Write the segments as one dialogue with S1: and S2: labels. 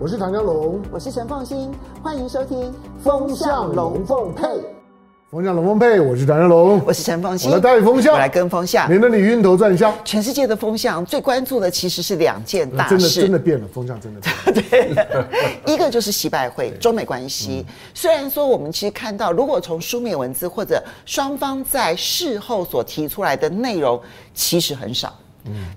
S1: 我是唐江龙，
S2: 我是陈凤新，欢迎收听《风向龙凤配》。
S1: 风向龙凤配，我是唐江龙，
S2: 我是陈凤新。
S1: 我来带风向，
S2: 我来跟风向，
S1: 免得你晕头转向。
S2: 全世界的风向最关注的其实是两件大事，
S1: 真的真的变了，风向真的变了。
S2: 对，一个就是习拜会，中美关系。虽然说我们其实看到，如果从书面文字或者双方在事后所提出来的内容，其实很少。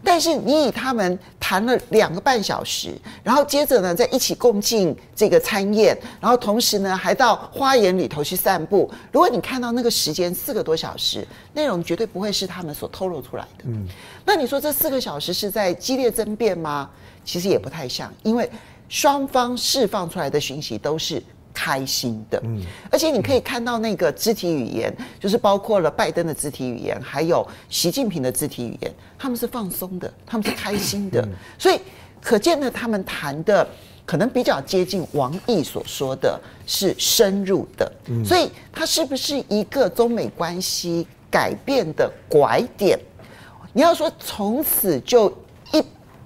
S2: 但是你以他们谈了两个半小时，然后接着呢，在一起共进这个餐宴，然后同时呢，还到花园里头去散步。如果你看到那个时间四个多小时，内容绝对不会是他们所透露出来的。嗯，那你说这四个小时是在激烈争辩吗？其实也不太像，因为双方释放出来的讯息都是。开心的，嗯，而且你可以看到那个肢体语言，就是包括了拜登的肢体语言，还有习近平的肢体语言，他们是放松的，他们是开心的，所以可见呢，他们谈的可能比较接近王毅所说的是深入的，所以它是不是一个中美关系改变的拐点？你要说从此就一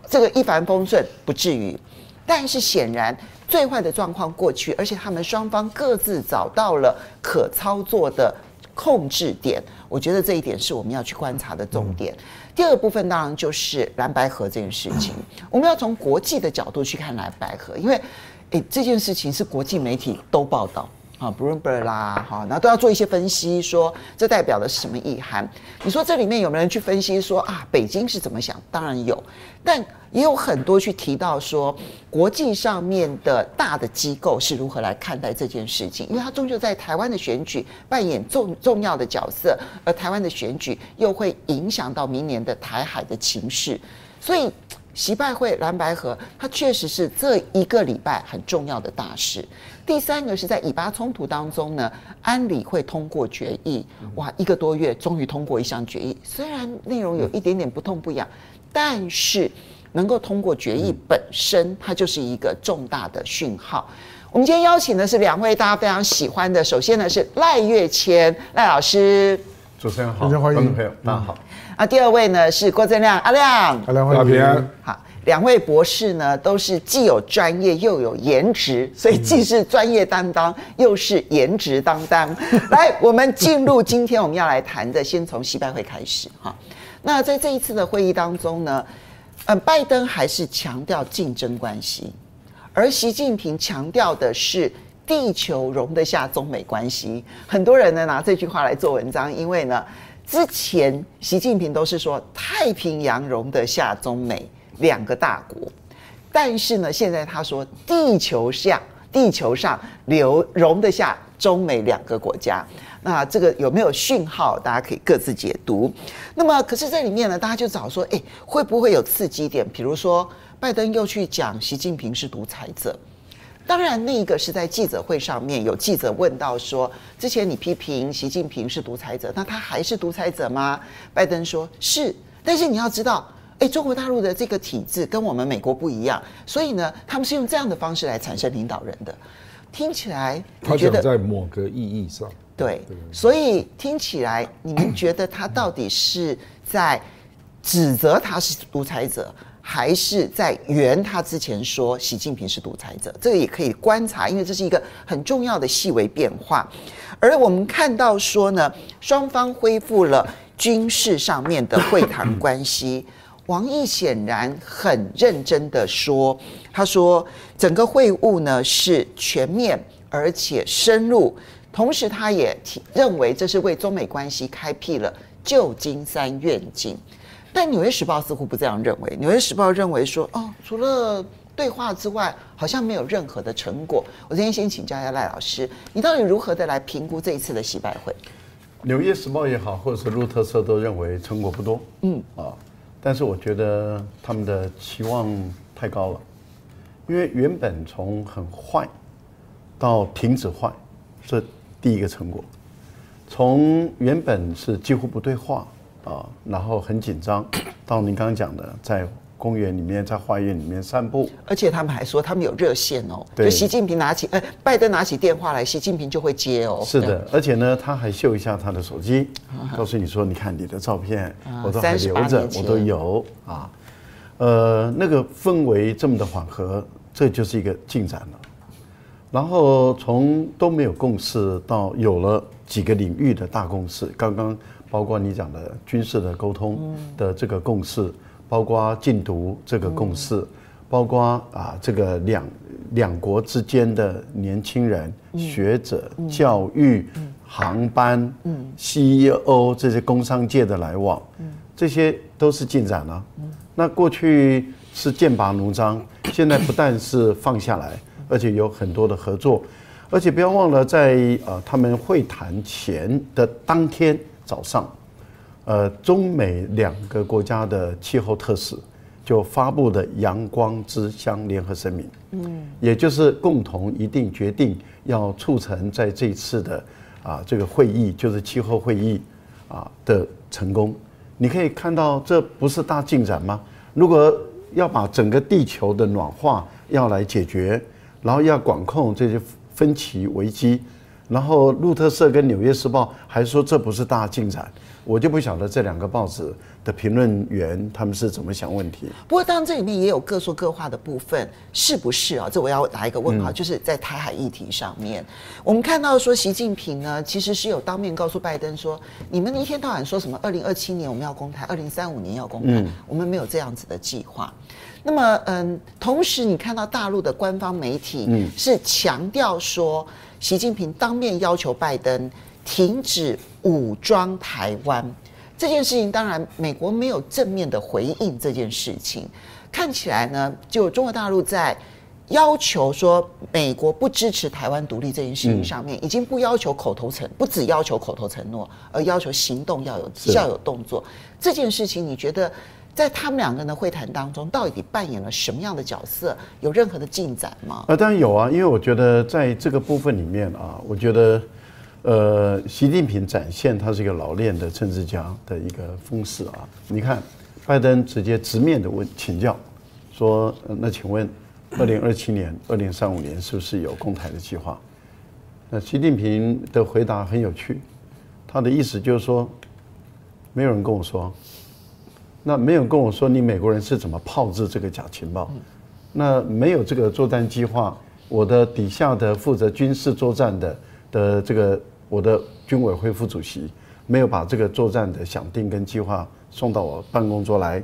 S2: 这个一帆风顺，不至于，但是显然。最坏的状况过去，而且他们双方各自找到了可操作的控制点，我觉得这一点是我们要去观察的重点。第二部分当然就是蓝白河这件事情，我们要从国际的角度去看蓝白河，因为诶这件事情是国际媒体都报道。啊，Bloomberg 啦，哈，然后都要做一些分析，说这代表的是什么意涵？你说这里面有没有人去分析说啊，北京是怎么想？当然有，但也有很多去提到说，国际上面的大的机构是如何来看待这件事情？因为它终究在台湾的选举扮演重重要的角色，而台湾的选举又会影响到明年的台海的情势，所以。习拜会蓝白合，它确实是这一个礼拜很重要的大事。第三个是在以巴冲突当中呢，安理会通过决议，哇，一个多月终于通过一项决议，虽然内容有一点点不痛不痒，但是能够通过决议本身，它就是一个重大的讯号。我们今天邀请的是两位大家非常喜欢的，首先呢是赖月谦赖老师，
S3: 主持人好，观众朋友大家好。
S2: 啊，第二位呢是郭正亮，阿亮，
S1: 阿亮，大家平安。
S2: 好，两位博士呢都是既有专业又有颜值，所以既是专业担当，嗯、又是颜值担当。来，我们进入今天我们要来谈的，先从西拜会开始哈。那在这一次的会议当中呢，嗯，拜登还是强调竞争关系，而习近平强调的是地球容得下中美关系。很多人呢拿这句话来做文章，因为呢。之前习近平都是说太平洋容得下中美两个大国，但是呢，现在他说地球上地球上留容得下中美两个国家，那这个有没有讯号？大家可以各自解读。那么，可是这里面呢，大家就找说，诶，会不会有刺激点？比如说，拜登又去讲习近平是独裁者。当然，那一个是在记者会上面有记者问到说，之前你批评习近平是独裁者，那他还是独裁者吗？拜登说是，但是你要知道，诶，中国大陆的这个体制跟我们美国不一样，所以呢，他们是用这样的方式来产生领导人的。听起来，
S3: 他觉得在某个意义上，
S2: 对，所以听起来，你们觉得他到底是在指责他是独裁者？还是在圆他之前说习近平是独裁者，这个也可以观察，因为这是一个很重要的细微变化。而我们看到说呢，双方恢复了军事上面的会谈关系。王毅显然很认真的说，他说整个会晤呢是全面而且深入，同时他也认为这是为中美关系开辟了旧金山愿景。但《纽约时报》似乎不这样认为，《纽约时报》认为说，哦，除了对话之外，好像没有任何的成果。我今天先请教一下赖老师，你到底如何的来评估这一次的洗白会？
S3: 《纽约时报》也好，或者是路透社都认为成果不多。嗯啊，但是我觉得他们的期望太高了，因为原本从很坏到停止坏，这第一个成果，从原本是几乎不对话。啊，然后很紧张，到您刚刚讲的，在公园里面，在花园里面散步，
S2: 而且他们还说他们有热线哦，对，就习近平拿起，哎，拜登拿起电话来，习近平就会接哦。
S3: 是的，而且呢，他还秀一下他的手机，告诉你说，你看你的照片，我都还留着，我都有啊。呃，那个氛围这么的缓和，这就是一个进展了。然后从都没有共识到有了几个领域的大共识，刚刚包括你讲的军事的沟通的这个共识，包括禁毒这个共识，包括啊这个两两国之间的年轻人、学者、教育、航班、CEO 这些工商界的来往，这些都是进展了。那过去是剑拔弩张，现在不但是放下来。而且有很多的合作，而且不要忘了，在呃他们会谈前的当天早上，呃中美两个国家的气候特使就发布的阳光之乡联合声明，嗯，也就是共同一定决定要促成在这次的啊这个会议，就是气候会议啊的成功。你可以看到，这不是大进展吗？如果要把整个地球的暖化要来解决。然后要管控这些分歧危机，然后路透社跟纽约时报还说这不是大进展，我就不晓得这两个报纸的评论员他们是怎么想问题。
S2: 不过当然这里面也有各说各话的部分，是不是啊？这我要打一个问号，就是在台海议题上面，我们看到说习近平呢其实是有当面告诉拜登说，你们一天到晚说什么二零二七年我们要公台，二零三五年要攻台，我们没有这样子的计划。那么，嗯，同时你看到大陆的官方媒体是强调说，习近平当面要求拜登停止武装台湾这件事情，当然美国没有正面的回应这件事情。看起来呢，就中国大陆在要求说美国不支持台湾独立这件事情上面，已经不要求口头承，不只要求口头承诺，而要求行动要有要有动作。这件事情，你觉得？在他们两个人的会谈当中，到底扮演了什么样的角色？有任何的进展吗？
S3: 啊，当然有啊，因为我觉得在这个部分里面啊，我觉得，呃，习近平展现他是一个老练的政治家的一个风势啊。你看，拜登直接直面的问请教，说，那请问，二零二七年、二零三五年是不是有攻台的计划？那习近平的回答很有趣，他的意思就是说，没有人跟我说。那没有跟我说你美国人是怎么炮制这个假情报，那没有这个作战计划，我的底下的负责军事作战的的这个我的军委会副主席没有把这个作战的想定跟计划送到我办公桌来，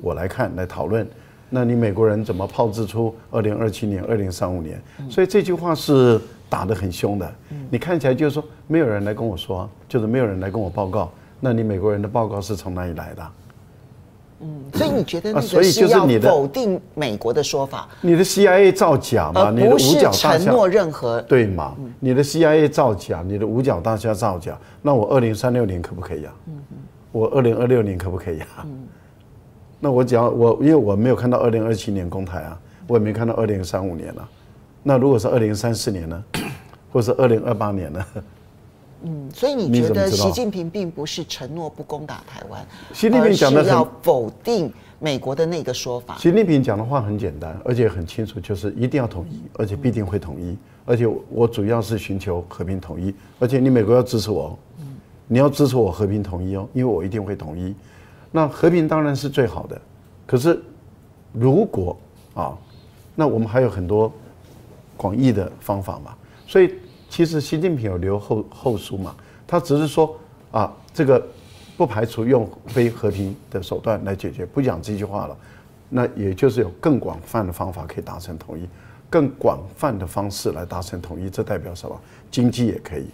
S3: 我来看来讨论，那你美国人怎么炮制出二零二七年、二零三五年？所以这句话是打得很凶的，你看起来就是说没有人来跟我说，就是没有人来跟我报告，那你美国人的报告是从哪里来的？
S2: 嗯，所以你觉得那个是要否定美国的说法？
S3: 你的 CIA 造假嘛？你的五角大厦
S2: 承诺任何
S3: 对嘛？你的 CIA 造假，你的五角大厦造假，那我二零三六年可不可以啊？我二零二六年可不可以啊？那我只要我因为我没有看到二零二七年公台啊，我也没看到二零三五年啊。那如果是二零三四年呢，或是二零二八年呢？
S2: 嗯，所以你觉得习近平并不是承诺不攻打台湾，
S3: 习近平讲的
S2: 是要否定美国的那个说法。
S3: 习近平讲的话很简单，而且很清楚，就是一定要统一，而且必定会统一，而且我主要是寻求和平统一，而且你美国要支持我，你要支持我和平统一哦，因为我一定会统一。那和平当然是最好的，可是如果啊，那我们还有很多广义的方法嘛，所以。其实习近平有留后后书嘛，他只是说啊，这个不排除用非和平的手段来解决，不讲这句话了。那也就是有更广泛的方法可以达成统一，更广泛的方式来达成统一。这代表什么？经济也可以，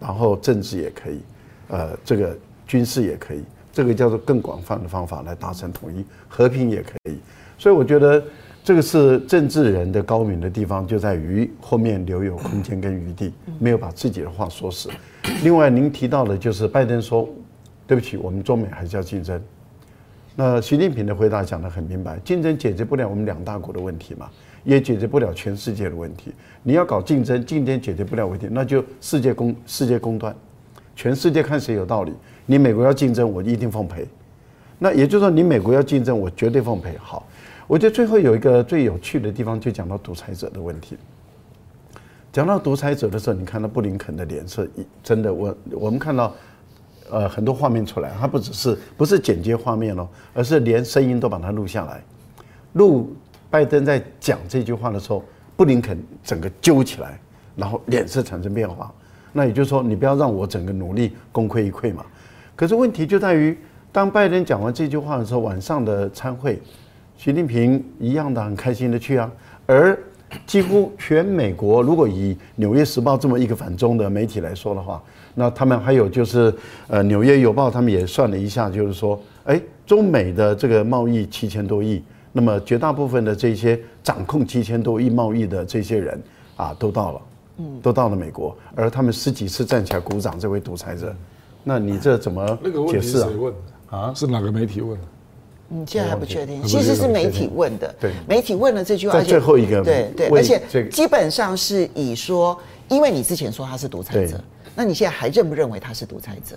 S3: 然后政治也可以，呃，这个军事也可以，这个叫做更广泛的方法来达成统一，和平也可以。所以我觉得。这个是政治人的高明的地方，就在于后面留有空间跟余地，没有把自己的话说死。另外，您提到的就是拜登说：“对不起，我们中美还是要竞争。”那习近平的回答讲得很明白：竞争解决不了我们两大国的问题嘛，也解决不了全世界的问题。你要搞竞争，竞争解决不了问题，那就世界公世界公断，全世界看谁有道理。你美国要竞争，我一定奉陪。那也就是说，你美国要竞争，我绝对奉陪。好。我觉得最后有一个最有趣的地方，就讲到独裁者的问题。讲到独裁者的时候，你看到布林肯的脸色，真的，我我们看到，呃，很多画面出来，他不只是不是剪接画面哦，而是连声音都把它录下来，录拜登在讲这句话的时候，布林肯整个揪起来，然后脸色产生变化。那也就是说，你不要让我整个努力功亏一篑嘛。可是问题就在于，当拜登讲完这句话的时候，晚上的参会，习近平一样的很开心的去啊，而。几乎全美国，如果以《纽约时报》这么一个反中的媒体来说的话，那他们还有就是，呃，《纽约邮报》他们也算了一下，就是说，哎，中美的这个贸易七千多亿，那么绝大部分的这些掌控七千多亿贸易的这些人啊，都到了，嗯，都到了美国，而他们十几次站起来鼓掌，这位独裁者，那你这怎么解释啊？
S1: 啊？是哪个媒体问的？
S2: 嗯，现在还不确定，其实是媒体问的。
S3: 对，
S2: 媒体问了这句话，
S3: 最后一个
S2: 对对，而且基本上是以说，因为你之前说他是独裁者，那你现在还认不认为他是独裁者？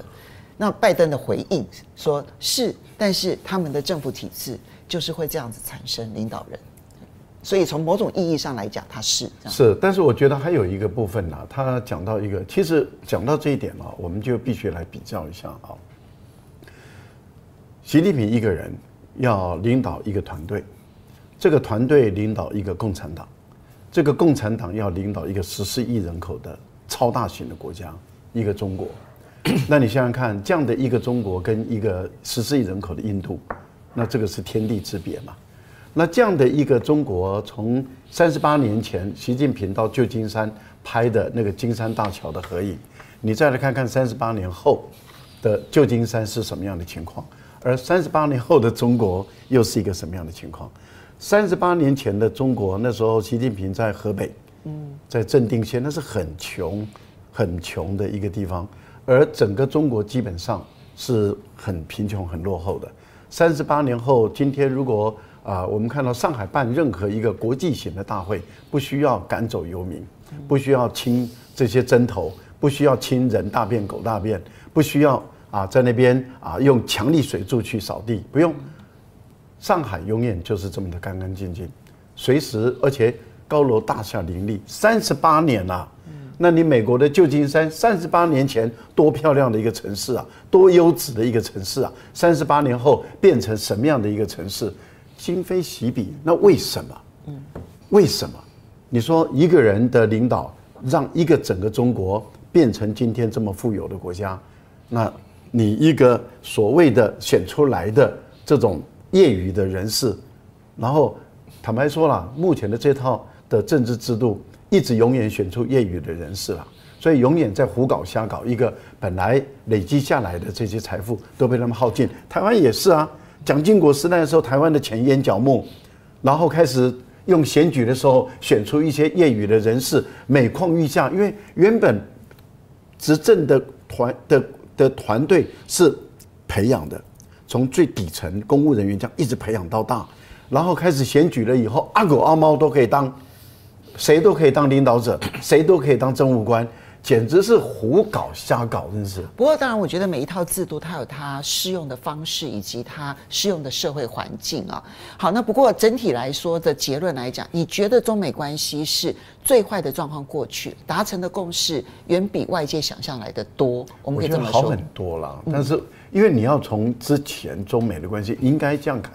S2: 那拜登的回应说是，但是他们的政府体制就是会这样子产生领导人，所以从某种意义上来讲，他是
S3: 是。但是我觉得还有一个部分呢，他讲到一个，其实讲到这一点啊，我们就必须来比较一下啊，习近平一个人。要领导一个团队，这个团队领导一个共产党，这个共产党要领导一个十四亿人口的超大型的国家，一个中国。那你想想看，这样的一个中国跟一个十四亿人口的印度，那这个是天地之别嘛？那这样的一个中国，从三十八年前习近平到旧金山拍的那个金山大桥的合影，你再来看看三十八年后的旧金山是什么样的情况？而三十八年后的中国又是一个什么样的情况？三十八年前的中国，那时候习近平在河北，嗯，在正定县，那是很穷、很穷的一个地方，而整个中国基本上是很贫穷、很落后的。三十八年后，今天如果啊，我们看到上海办任何一个国际型的大会，不需要赶走游民，不需要清这些针头，不需要清人大便、狗大便，不需要。啊，在那边啊，用强力水柱去扫地，不用。上海永远就是这么的干干净净，随时而且高楼大厦林立，三十八年了，啊。那你美国的旧金山，三十八年前多漂亮的一个城市啊，多优质的一个城市啊，三十八年后变成什么样的一个城市？今非昔比。那为什么？嗯，为什么？你说一个人的领导，让一个整个中国变成今天这么富有的国家，那？你一个所谓的选出来的这种业余的人士，然后坦白说了，目前的这套的政治制度一直永远选出业余的人士了，所以永远在胡搞瞎搞。一个本来累积下来的这些财富都被他们耗尽。台湾也是啊，蒋经国时代的时候，台湾的钱淹脚目，然后开始用选举的时候选出一些业余的人士，每况愈下，因为原本执政的团的。的团队是培养的，从最底层公务人员这样一直培养到大，然后开始选举了以后，阿狗阿猫都可以当，谁都可以当领导者，谁都可以当政务官。简直是胡搞瞎搞，真是。
S2: 不过，当然，我觉得每一套制度它有它适用的方式，以及它适用的社会环境啊。好，那不过整体来说的结论来讲，你觉得中美关系是最坏的状况过去，达成的共识远比外界想象来的多。我们可以这么说。
S3: 好很多了，但是因为你要从之前中美的关系，应该这样看，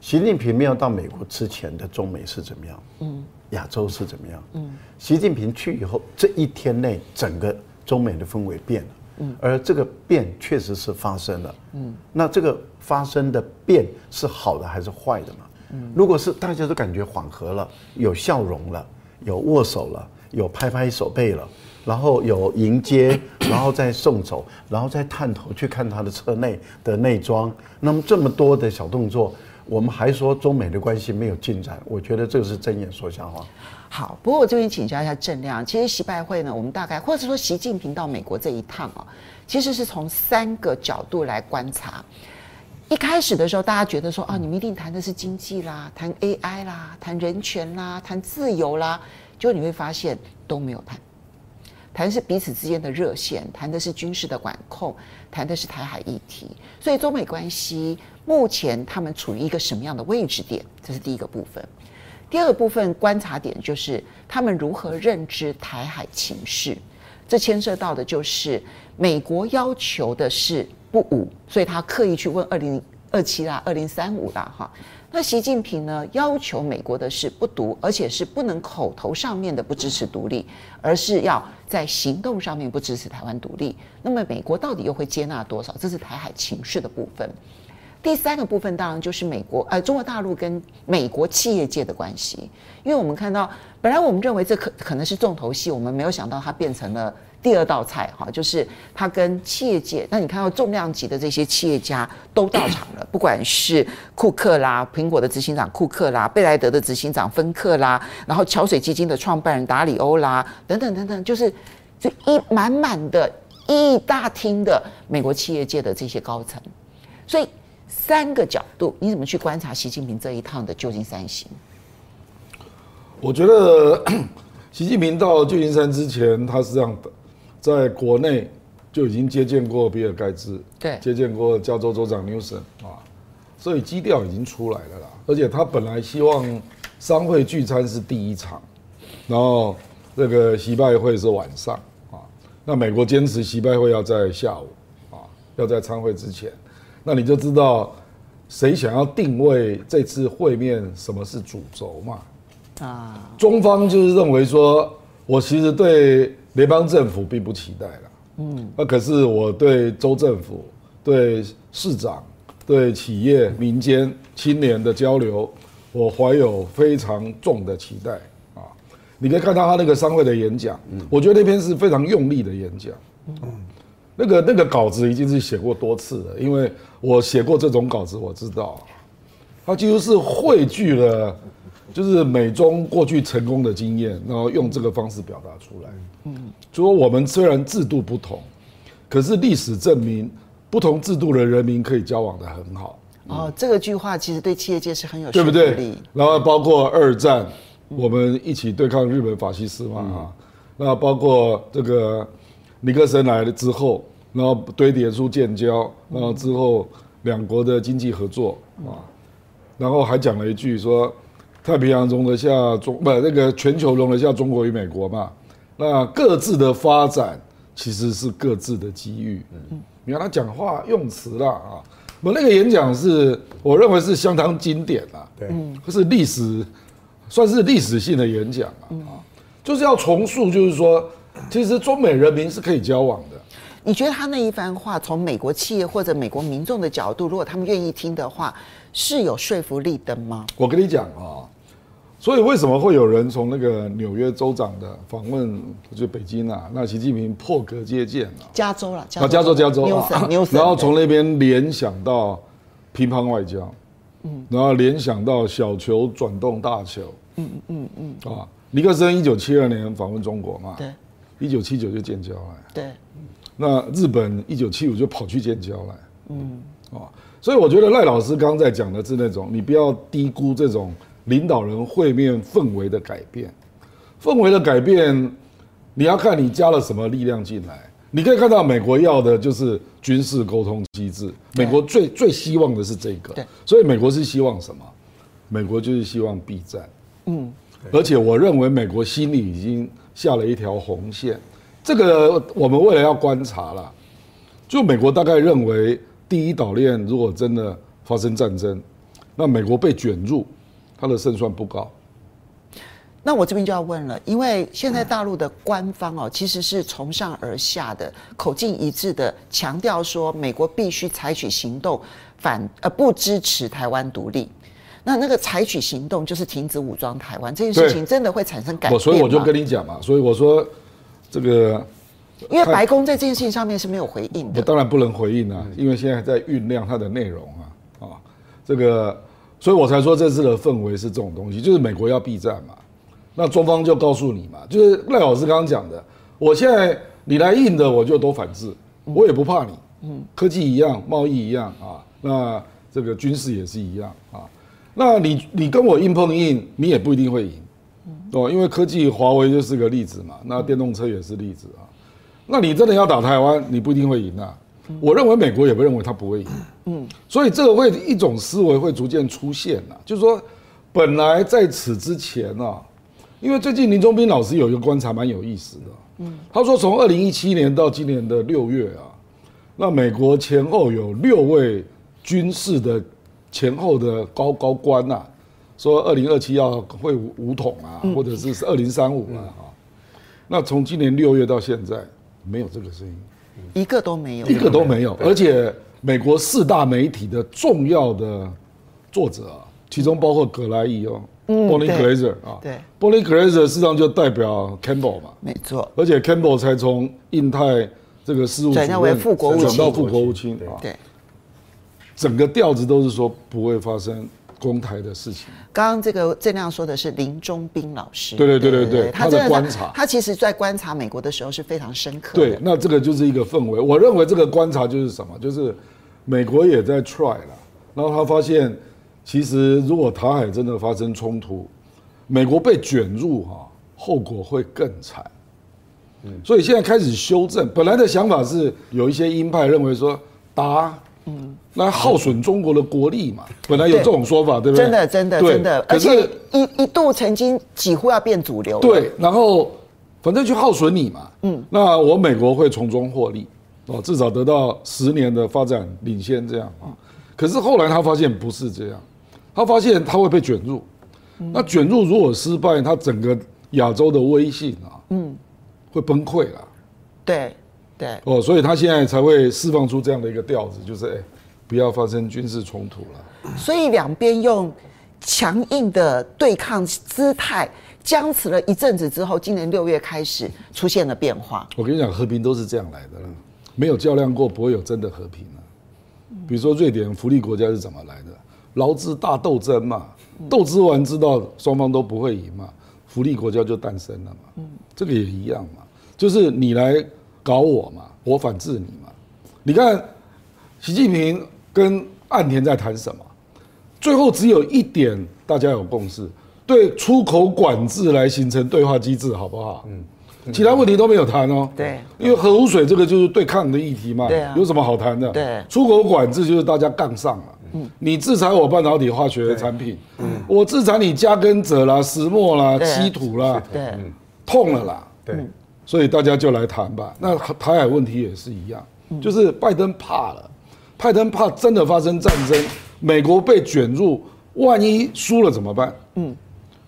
S3: 习近平没有到美国之前的中美是怎么样？嗯。亚洲是怎么样？嗯，习近平去以后，这一天内整个中美的氛围变了。嗯，而这个变确实是发生了。嗯，那这个发生的变是好的还是坏的嘛？嗯，如果是大家都感觉缓和了，有笑容了，有握手了，有拍拍手背了，然后有迎接，然后再送走，然后再探头去看他的车内的内装，那么这么多的小动作。我们还说中美的关系没有进展，我觉得这个是睁眼说瞎话。
S2: 好，不过我这边请教一下郑亮，其实习拜会呢，我们大概或者说习近平到美国这一趟啊，其实是从三个角度来观察。一开始的时候，大家觉得说啊，你们一定谈的是经济啦，谈 AI 啦，谈人权啦，谈自由啦，结果你会发现都没有谈。谈的是彼此之间的热线，谈的是军事的管控，谈的是台海议题。所以中美关系目前他们处于一个什么样的位置点？这是第一个部分。第二个部分观察点就是他们如何认知台海情势。这牵涉到的就是美国要求的是不武，所以他刻意去问二零二七啦、二零三五啦，哈。那习近平呢，要求美国的是不独，而且是不能口头上面的不支持独立，而是要在行动上面不支持台湾独立。那么美国到底又会接纳多少？这是台海情势的部分。第三个部分当然就是美国，呃，中国大陆跟美国企业界的关系，因为我们看到，本来我们认为这可可能是重头戏，我们没有想到它变成了。第二道菜哈，就是他跟企业界，那你看到重量级的这些企业家都到场了，不管是库克啦，苹果的执行长库克啦，贝莱德的执行长芬克啦，然后桥水基金的创办人达里欧啦，等等等等，就是这一满满的一大厅的美国企业界的这些高层，所以三个角度，你怎么去观察习近平这一趟的旧金山行？
S1: 我觉得 习近平到旧金山之前，他是这样的。在国内就已经接见过比尔盖茨，
S2: 对，
S1: 接见过加州州长 Newsom 啊，所以基调已经出来了啦。而且他本来希望商会聚餐是第一场，然后那个习拜会是晚上啊。那美国坚持习拜会要在下午啊，要在参会之前，那你就知道谁想要定位这次会面什么是主轴嘛？啊，中方就是认为说，我其实对。联邦政府并不期待了，嗯，那可是我对州政府、对市长、对企业、民间、青年的交流，我怀有非常重的期待啊！你可以看到他那个商会的演讲，我觉得那篇是非常用力的演讲，嗯，那个那个稿子已经是写过多次了，因为我写过这种稿子，我知道，他几乎是汇聚了。就是美中过去成功的经验，然后用这个方式表达出来。嗯，就说我们虽然制度不同，可是历史证明不同制度的人民可以交往的很好。
S2: 哦，这个句话其实对企业界是很有
S1: 说服力。对不对？然后包括二战，我们一起对抗日本法西斯嘛啊。那包括这个尼克森来了之后，然后堆叠出建交，然后之后两国的经济合作啊，然后还讲了一句说。太平洋容得下中不那个全球容得下中国与美国嘛？那各自的发展其实是各自的机遇。嗯，你看他讲话用词啦啊，我那个演讲是我认为是相当经典啦。对，是历史算是历史性的演讲啊，就是要重塑，就是说其实中美人民是可以交往的。
S2: 你觉得他那一番话，从美国企业或者美国民众的角度，如果他们愿意听的话，是有说服力的吗？
S1: 我跟你讲啊。所以为什么会有人从那个纽约州长的访问就北京啊？那习近平破格接见了
S2: 加州了，
S1: 啊，加州加州，然后从那边联想到乒乓外交，嗯，然后联想到小球转动大球，嗯嗯嗯啊，尼克森一九七二年访问中国嘛，对，一九七九就建交了，
S2: 对，
S1: 那日本一九七五就跑去建交了，嗯。啊，所以我觉得赖老师刚刚在讲的是那种，你不要低估这种。领导人会面氛围的改变，氛围的改变，你要看你加了什么力量进来。你可以看到，美国要的就是军事沟通机制，美国最最希望的是这个。对，所以美国是希望什么？美国就是希望避战。嗯，而且我认为美国心里已经下了一条红线，这个我们未来要观察了。就美国大概认为，第一岛链如果真的发生战争，那美国被卷入。他的胜算不高，
S2: 那我这边就要问了，因为现在大陆的官方哦，其实是从上而下的口径一致的强调说，美国必须采取行动反呃不支持台湾独立。那那个采取行动就是停止武装台湾这件事情，真的会产生改变吗？
S1: 所以我就跟你讲嘛，所以我说这个，
S2: 因为白宫在这件事情上面是没有回应的，
S1: 我当然不能回应啊，因为现在在酝酿它的内容啊啊这个。所以我才说这次的氛围是这种东西，就是美国要避战嘛，那中方就告诉你嘛，就是赖老师刚刚讲的，我现在你来硬的我就都反制，我也不怕你，嗯，科技一样，贸易一样啊，那这个军事也是一样啊，那你你跟我硬碰硬，你也不一定会赢，哦，因为科技华为就是个例子嘛，那电动车也是例子啊，那你真的要打台湾，你不一定会赢啊。我认为美国也不认为他不会赢，嗯，所以这个会一种思维会逐渐出现了，就是说，本来在此之前啊，因为最近林忠斌老师有一个观察蛮有意思的，嗯，他说从二零一七年到今年的六月啊，那美国前后有六位军事的前后的高高官呐、啊，说二零二七要会武统啊，或者是二零三五啊，哈。那从今年六月到现在，没有这个声音，
S2: 一个都没有，
S1: 一个都没有。而且美国四大媒体的重要的作者啊，其中包括葛莱伊哦。嗯，Bonnie Glaser 啊，
S2: 对
S1: ，Bonnie Glaser 事实上就代表 Campbell 嘛，
S2: 没错，
S1: 而且 Campbell 才从印太这个事务转
S2: 为副国务卿，
S1: 转到副国务卿啊，
S2: 对，
S1: 整个调子都是说不会发生攻台的事情。
S2: 刚刚这个郑亮说的是林中斌老师，
S1: 对对对对对，他的观察，
S2: 他其实在观察美国的时候是非常深刻的。
S1: 对，那这个就是一个氛围。我认为这个观察就是什么，就是美国也在 try 了，然后他发现。其实，如果台海真的发生冲突，美国被卷入哈，后果会更惨。嗯，所以现在开始修正。本来的想法是有一些鹰派认为说打，嗯，那耗损中国的国力嘛。本来有这种说法，对不对？
S2: 真的，真的，真的。而且一一度曾经几乎要变主流。
S1: 对，然后反正就耗损你嘛。嗯，那我美国会从中获利哦，至少得到十年的发展领先这样啊。可是后来他发现不是这样。他发现他会被卷入，那卷入如果失败，他整个亚洲的威信啊，嗯，会崩溃了。
S2: 对，对。
S1: 哦，所以他现在才会释放出这样的一个调子，就是哎，不要发生军事冲突了。
S2: 所以两边用强硬的对抗姿态僵持了一阵子之后，今年六月开始出现了变化。
S1: 我跟你讲，和平都是这样来的，没有较量过，不会有真的和平。比如说瑞典福利国家是怎么来的？劳资大斗争嘛，斗之完知道双方都不会赢嘛，福利国家就诞生了嘛。这个也一样嘛，就是你来搞我嘛，我反制你嘛。你看，习近平跟岸田在谈什么？最后只有一点大家有共识，对出口管制来形成对话机制，好不好？嗯。其他问题都没有谈哦，
S2: 对，
S1: 因为核污水这个就是对抗的议题嘛，对啊，有什么好谈的？
S2: 对，
S1: 出口管制就是大家杠上了，嗯，你制裁我半导体化学的产品，嗯，我制裁你加根者啦、石墨啦、稀土啦，
S2: 对，
S1: 痛了啦，对，所以大家就来谈吧。那台海问题也是一样，就是拜登怕了，拜登怕真的发生战争，美国被卷入，万一输了怎么办？嗯，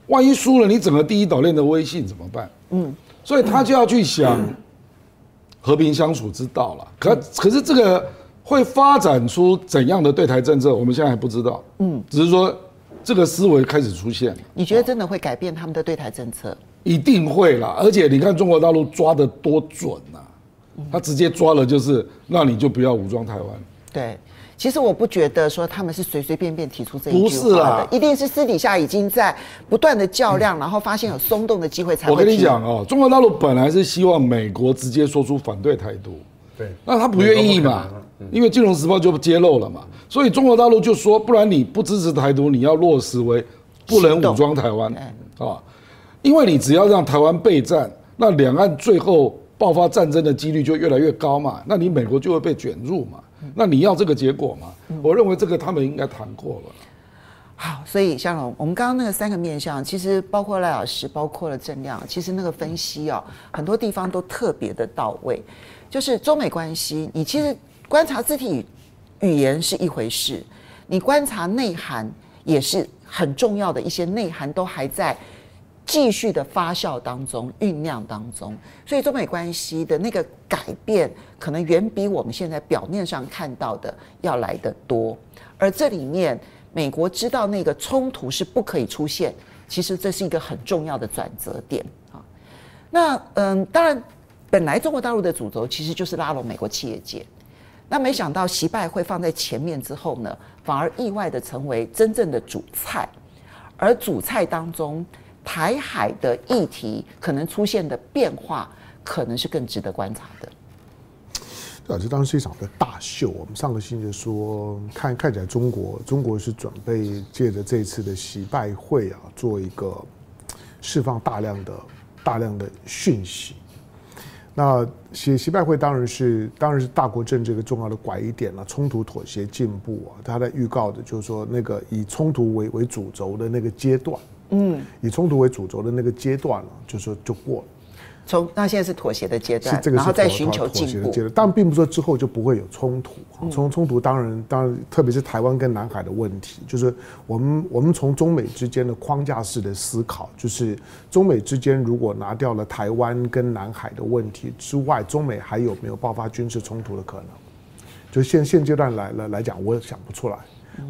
S1: 万一输了，你整个第一岛链的威信怎么办？嗯。所以他就要去想和平相处之道了。可可是这个会发展出怎样的对台政策，我们现在还不知道。嗯，只是说这个思维开始出现了。
S2: 你觉得真的会改变他们的对台政策？
S1: 一定会啦！而且你看中国大陆抓的多准呐，他直接抓了就是，那你就不要武装台湾。
S2: 对。其实我不觉得说他们是随随便便提出这一句话的，
S1: 不是啦，
S2: 一定是私底下已经在不断的较量，然后发现有松动的机会才会。
S1: 我跟你讲哦，中国大陆本来是希望美国直接说出反对台独，对，那他不愿意嘛，因为《金融时报》就揭露了嘛，所以中国大陆就说，不然你不支持台独，你要落实为不能武装台湾啊，因为你只要让台湾备战，那两岸最后爆发战争的几率就越来越高嘛，那你美国就会被卷入嘛。那你要这个结果嘛？我认为这个他们应该谈过了。
S2: 好，所以向荣，我们刚刚那个三个面向，其实包括赖老师，包括了郑亮，其实那个分析哦，很多地方都特别的到位。就是中美关系，你其实观察字体语言是一回事，你观察内涵也是很重要的一些内涵都还在。继续的发酵当中，酝酿当中，所以中美关系的那个改变，可能远比我们现在表面上看到的要来得多。而这里面，美国知道那个冲突是不可以出现，其实这是一个很重要的转折点啊。那嗯，当然，本来中国大陆的主轴其实就是拉拢美国企业界，那没想到习拜会放在前面之后呢，反而意外的成为真正的主菜，而主菜当中。台海的议题可能出现的变化，可能是更值得观察的。
S4: 对啊，这当然是一场的大秀。我们上个星期说，看看起来中国中国是准备借着这次的习拜会啊，做一个释放大量的大量的讯息。那习习拜会当然是当然是大国政治一个重要的拐一点了，冲突妥协进步啊。他在预告的就是说，那个以冲突为为主轴的那个阶段。嗯，以冲突为主轴的那个阶段了，就说就过了。
S2: 从那现在是妥协的阶段，
S4: 是这个是
S2: 然后再寻求进步
S4: 的阶段，但并不是说之后就不会有冲突。冲冲突当然当然，特别是台湾跟南海的问题，就是我们我们从中美之间的框架式的思考，就是中美之间如果拿掉了台湾跟南海的问题之外，中美还有没有爆发军事冲突的可能？就现现阶段来来来讲，我也想不出来。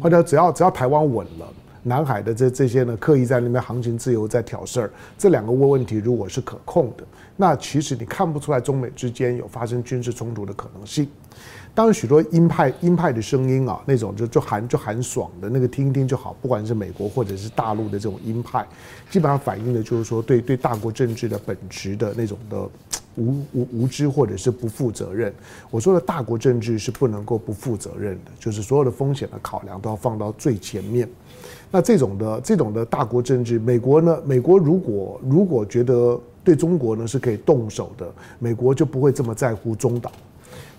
S4: 或者只要只要台湾稳了。南海的这这些呢，刻意在那边航行自由，在挑事儿。这两个问问题如果是可控的，那其实你看不出来中美之间有发生军事冲突的可能性。当然，许多鹰派鹰派的声音啊，那种就就喊就喊爽的那个听一听就好，不管是美国或者是大陆的这种鹰派，基本上反映的就是说对对大国政治的本质的那种的无无无知或者是不负责任。我说的大国政治是不能够不负责任的，就是所有的风险的考量都要放到最前面。那这种的这种的大国政治，美国呢？美国如果如果觉得对中国呢是可以动手的，美国就不会这么在乎中岛。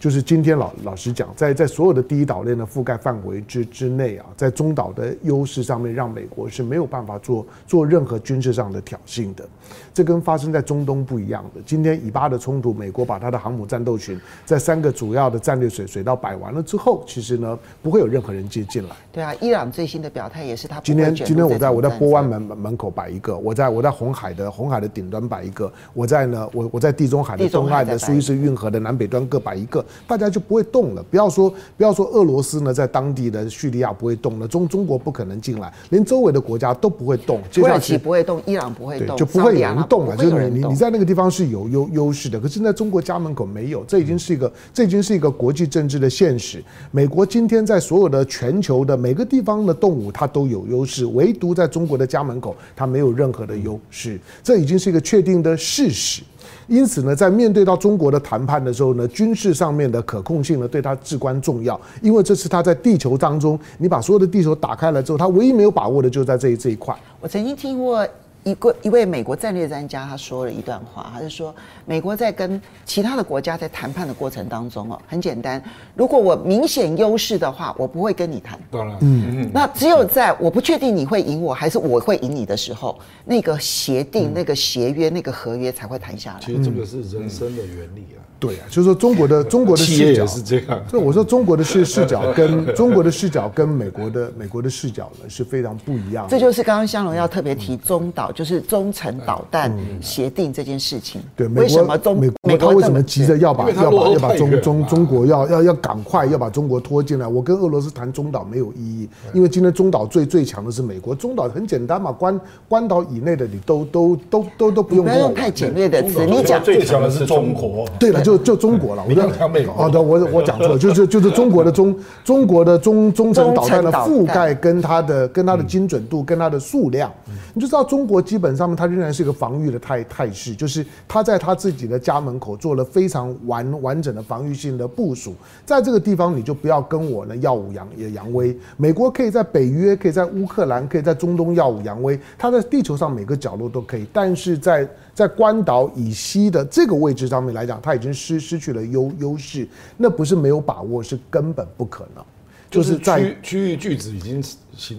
S4: 就是今天老老实讲，在在所有的第一岛链的覆盖范围之之内啊，在中岛的优势上面，让美国是没有办法做做任何军事上的挑衅的。这跟发生在中东不一样的。今天以巴的冲突，美国把他的航母战斗群在三个主要的战略水水道摆完了之后，其实呢不会有任何人接进来。
S2: 对啊，伊朗最新的表态也是他
S4: 今天今天我在我在波湾门门口摆一个，我在我在红海的红海的顶端摆一个，我在呢我我在地中海的东岸的苏伊士运河的南北端各摆一个。大家就不会动了。不要说不要说俄罗斯呢，在当地的叙利亚不会动了，中中国不可能进来，连周围的国家都不会动。
S2: 土耳其不会动，伊朗不会动，
S4: 就不会有人动了。就是你你在那个地方是有优优势的，可是在中国家门口没有，这已经是一个这已经是一个国际政治的现实。美国今天在所有的全球的每个地方的动武，它都有优势，唯独在中国的家门口，它没有任何的优势。这已经是一个确定的事实。因此呢，在面对到中国的谈判的时候呢，军事上面的可控性呢，对他至关重要。因为这是他在地球当中，你把所有的地球打开了之后，他唯一没有把握的就在这这一块。
S2: 我曾经听过。一个一位美国战略专家，他说了一段话，他就说，美国在跟其他的国家在谈判的过程当中哦，很简单，如果我明显优势的话，我不会跟你谈。
S1: 当然，
S2: 嗯嗯。那只有在我不确定你会赢我还是我会赢你的时候，那个协定、那个协约、那个合约才会谈下来。
S1: 其实这个是人生的原理啊。
S4: 对啊，就是说中国的 中国的视角
S1: 是这样。
S4: 所以我说中国的视视角跟中国的视角跟美国的美国的视角呢是非常不一样的。
S2: 这就是刚刚香龙要特别提中导，就是中程导弹协定这件事情。
S4: 对，为什么中美国他为什么急着要把要把要把中中中国要要要赶快要把中国拖进来？我跟俄罗斯谈中导没有意义，因为今天中导最最强的是美国。中导很简单嘛，关关岛以内的你都都都都都不用。
S2: 不要用太简略的词，你讲
S3: 最强的是中国。
S4: 对了。就就中国了，我讲美国。哦，对，我我讲错了，就是就是中国的中 中国的中中程导弹的覆盖跟它的跟它的精准度跟它的数量，你就知道中国基本上面它仍然是一个防御的态态势，就是它在它自己的家门口做了非常完完整的防御性的部署，在这个地方你就不要跟我呢耀武扬也扬威。美国可以在北约，可以在乌克兰，可以在中东耀武扬威，它在地球上每个角落都可以，但是在在关岛以西的这个位置上面来讲，它已经失失去了优优势，那不是没有把握，是根本不可能。
S1: 就是在区域巨子已经。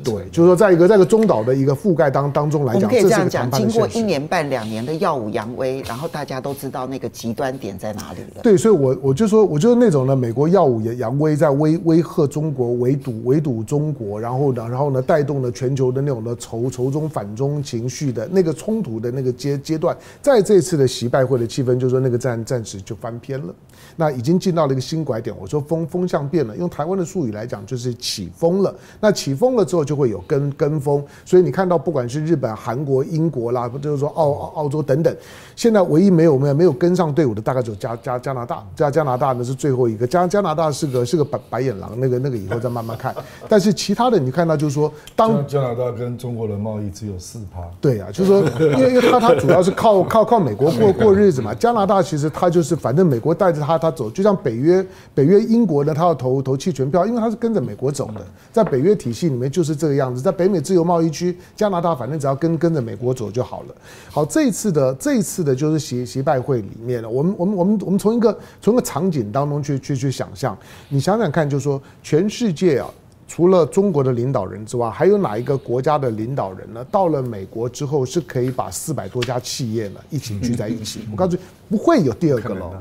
S4: 对，就是说，在一个在一个中岛的一个覆盖当当中来讲，
S2: 我们可以这样讲，经过一年半两年的耀武扬威，然后大家都知道那个极端点在哪里了。
S4: 对，所以我我就说，我就是那种呢，美国耀武扬威，在威威吓中国，围堵围堵中国，然后呢，然后呢，带动了全球的那种的仇仇中反中情绪的那个冲突的那个阶阶段，在这次的习拜会的气氛，就是说那个暂暂时就翻篇了，那已经进到了一个新拐点。我说风风向变了，用台湾的术语来讲，就是起风了。那起风了。之后就会有跟跟风，所以你看到不管是日本、韩国、英国啦，就是说澳澳洲等等，现在唯一没有没有没有跟上队伍的，大概只有加加加拿大，加加拿大呢是最后一个，加加拿大是个是个白白眼狼，那个那个以后再慢慢看。但是其他的你看到就是说，当
S1: 加拿大跟中国的贸易只有四趴，
S4: 对啊，就是说，因为因为他他主要是靠靠靠美国过过日子嘛，加拿大其实他就是反正美国带着他他走，就像北约北约英国呢，他要投投弃权票，因为他是跟着美国走的，在北约体系里面就。就是这个样子，在北美自由贸易区，加拿大反正只要跟跟着美国走就好了。好，这一次的这一次的就是协协拜会里面了，我们我们我们我们从一个从一个场景当中去去去想象，你想想看，就是说全世界啊，除了中国的领导人之外，还有哪一个国家的领导人呢？到了美国之后，是可以把四百多家企业呢一起聚在一起？我告诉你，不会有第二个了。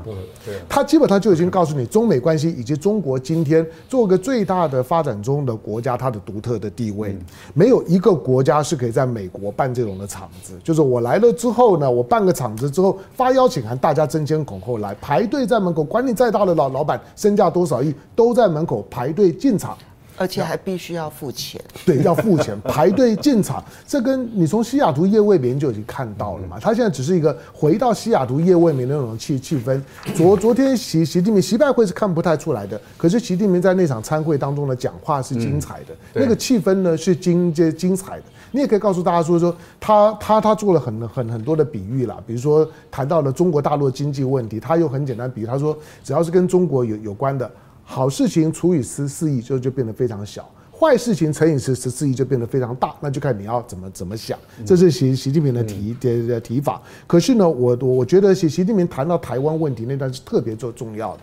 S4: 他基本上就已经告诉你，中美关系以及中国今天做个最大的发展中的国家，它的独特的地位，没有一个国家是可以在美国办这种的场子。就是我来了之后呢，我办个场子之后发邀请函，大家争先恐后来排队在门口，管你再大的老老板身价多少亿，都在门口排队进场。
S2: 而且还必须要付钱，
S4: 对，要付钱排队进场。这跟你从西雅图夜未眠就已经看到了嘛。他现在只是一个回到西雅图夜未眠的那种气气氛。昨昨天习习近平习拜会是看不太出来的，可是习近平在那场参会当中的讲话是精彩的，那个气氛呢是精精精彩的。你也可以告诉大家说说他他他做了很很很多的比喻啦，比如说谈到了中国大陆的经济问题，他又很简单比喻，他说只要是跟中国有有关的。好事情除以十四亿就就变得非常小，坏事情乘以十十四亿就变得非常大，那就看你要怎么怎么想。这是习习近平的提的的提法。可是呢，我我觉得习习近平谈到台湾问题那段是特别重重要的。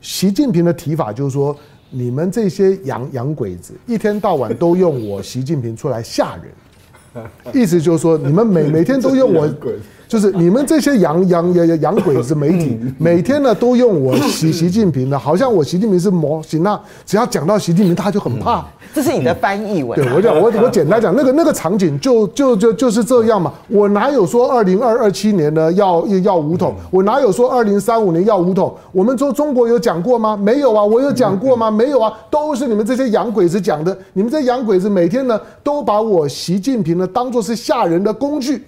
S4: 习近平的提法就是说，你们这些洋洋鬼子一天到晚都用我习近平出来吓人，意思就是说，你们每每天都用我。就是你们这些洋洋洋洋鬼子媒体，每天呢都用我习习近平的，好像我习近平是模型，那只要讲到习近平，他就很怕。
S2: 这是你的翻译文。
S4: 对，我讲我我简单讲，那个那个场景就就就就是这样嘛。我哪有说二零二二七年呢要要五统？我哪有说二零三五年要五统？我们说中国有讲过吗？没有啊。我有讲过吗？没有啊。都是你们这些洋鬼子讲的。你们这些洋鬼子每天呢都把我习近平呢当做是吓人的工具。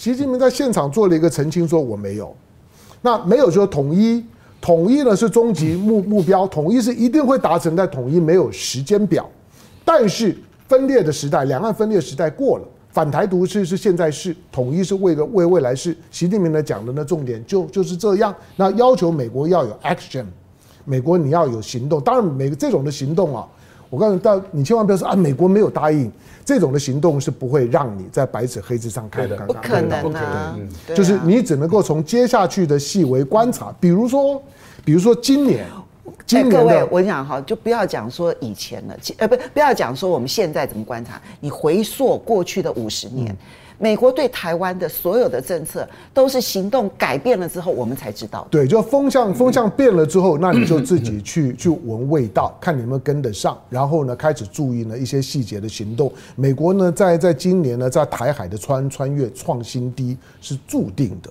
S4: 习近平在现场做了一个澄清，说我没有，那没有说统一，统一呢是终极目目标，统一是一定会达成，但统一没有时间表，但是分裂的时代，两岸分裂时代过了，反台独是是现在是，统一是为了为未来是，习近平呢讲的呢重点就就是这样，那要求美国要有 action，美国你要有行动，当然每个这种的行动啊，我告诉你，但你千万不要说啊，美国没有答应。这种的行动是不会让你在白纸黑字上看的，
S2: 不可能啊！
S4: 就是你只能够从接下去的细微观察，比如说，比如说今年，今年、
S2: 欸、各位，我想哈，就不要讲说以前了，呃，不，不要讲说我们现在怎么观察，你回溯过去的五十年。嗯美国对台湾的所有的政策都是行动改变了之后，我们才知道。
S4: 对，就风向风向变了之后，那你就自己去 去闻味道，看你们跟得上，然后呢，开始注意呢一些细节的行动。美国呢，在在今年呢，在台海的穿穿越创新低是注定的。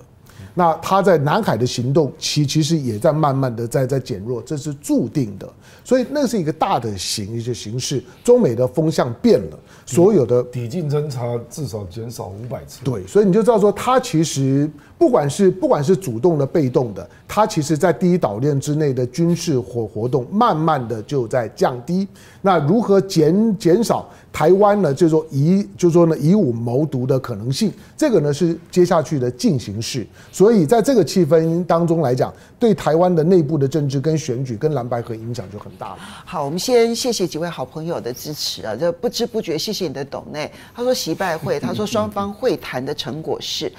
S4: 那他在南海的行动，其其实也在慢慢的在在减弱，这是注定的。所以那是一个大的形一些形式，中美的风向变了，所有的
S1: 抵近侦察至少减少五百次。
S4: 对，所以你就知道说，它其实不管是不管是主动的、被动的，它其实在第一岛链之内的军事活活动，慢慢的就在降低。那如何减减少？台湾呢，就是说以，就说呢，以武谋独的可能性，这个呢是接下去的进行式。所以在这个气氛当中来讲，对台湾的内部的政治跟选举跟蓝白合影响就很大了。
S2: 好，我们先谢谢几位好朋友的支持啊，就不知不觉谢谢你的董内。他说习拜会，他说双方会谈的成果是。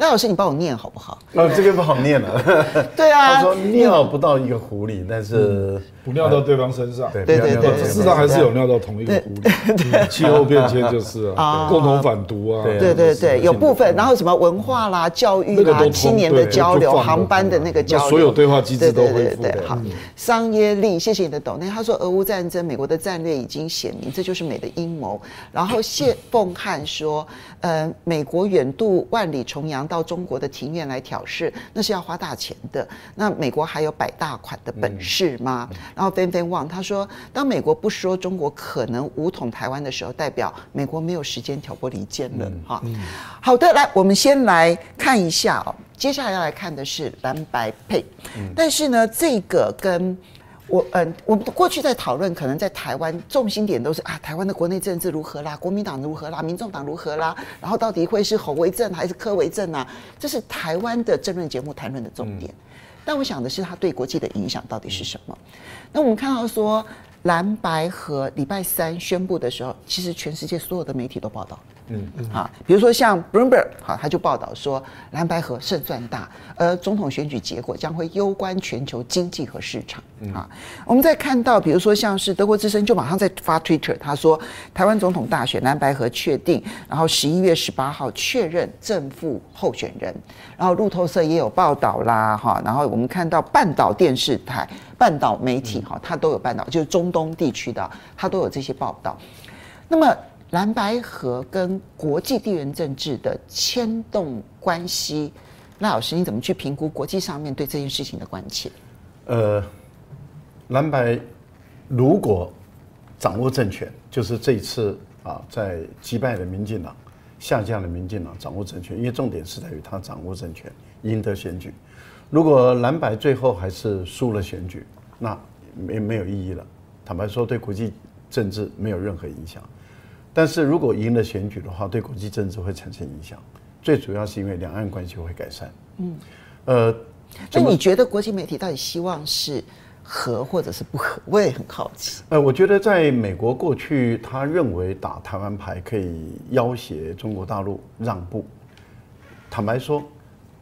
S2: 赖老师，你帮我念好不好？
S3: 哦，这个不好念了。
S2: 对啊，
S3: 他说尿不到一个壶里，但是
S1: 不尿到对方身上。
S2: 对对对，
S1: 事实上还是有尿到同一个壶里。气候变迁就是啊，共同反毒啊。
S2: 对对对，有部分，然后什么文化啦、教育啦、青年的交流、航班的那个交流，
S1: 所有对话机制都会。
S2: 对对对，好。商耶利，谢谢你的抖内。他说，俄乌战争，美国的战略已经显明，这就是美的阴谋。然后谢凤汉说，呃，美国远渡万里重洋。到中国的庭院来挑事，那是要花大钱的。那美国还有摆大款的本事吗？嗯、然后芬芬旺他说，当美国不说中国可能武统台湾的时候，代表美国没有时间挑拨离间了。哈、嗯，好的，来，我们先来看一下哦。接下来要来看的是蓝白配，嗯、但是呢，这个跟。我嗯，我们过去在讨论，可能在台湾重心点都是啊，台湾的国内政治如何啦，国民党如何啦，民众党如何啦，然后到底会是侯为政还是柯为政啊？这是台湾的政论节目谈论的重点。但我想的是，它对国际的影响到底是什么？那我们看到说，蓝白和礼拜三宣布的时候，其实全世界所有的媒体都报道，嗯嗯啊，比如说像 Bloomberg 好，他就报道说蓝白河胜算大，而总统选举结果将会攸关全球经济和市场啊。我们再看到，比如说像是德国之声就马上在发 Twitter，他说台湾总统大选蓝白河确定，然后十一月十八号确认正副候选人，然后路透社也有报道啦哈，然后我们看到半岛电视台、半岛媒体哈，它都有半岛，就是中东地区的，它都有这些报道。那么。蓝白合跟国际地缘政治的牵动关系，赖老师你怎么去评估国际上面对这件事情的关切？
S3: 呃，蓝白如果掌握政权，就是这一次啊，在击败了民进党、下降了民进党，掌握政权，因为重点是在于他掌握政权，赢得选举。如果蓝白最后还是输了选举，那没没有意义了。坦白说，对国际政治没有任何影响。但是如果赢了选举的话，对国际政治会产生影响。最主要是因为两岸关系会改善。嗯，呃，
S2: 那你觉得国际媒体到底希望是和或者是不和？我也很好奇。
S3: 呃，我觉得在美国过去，他认为打台湾牌可以要挟中国大陆让步。坦白说，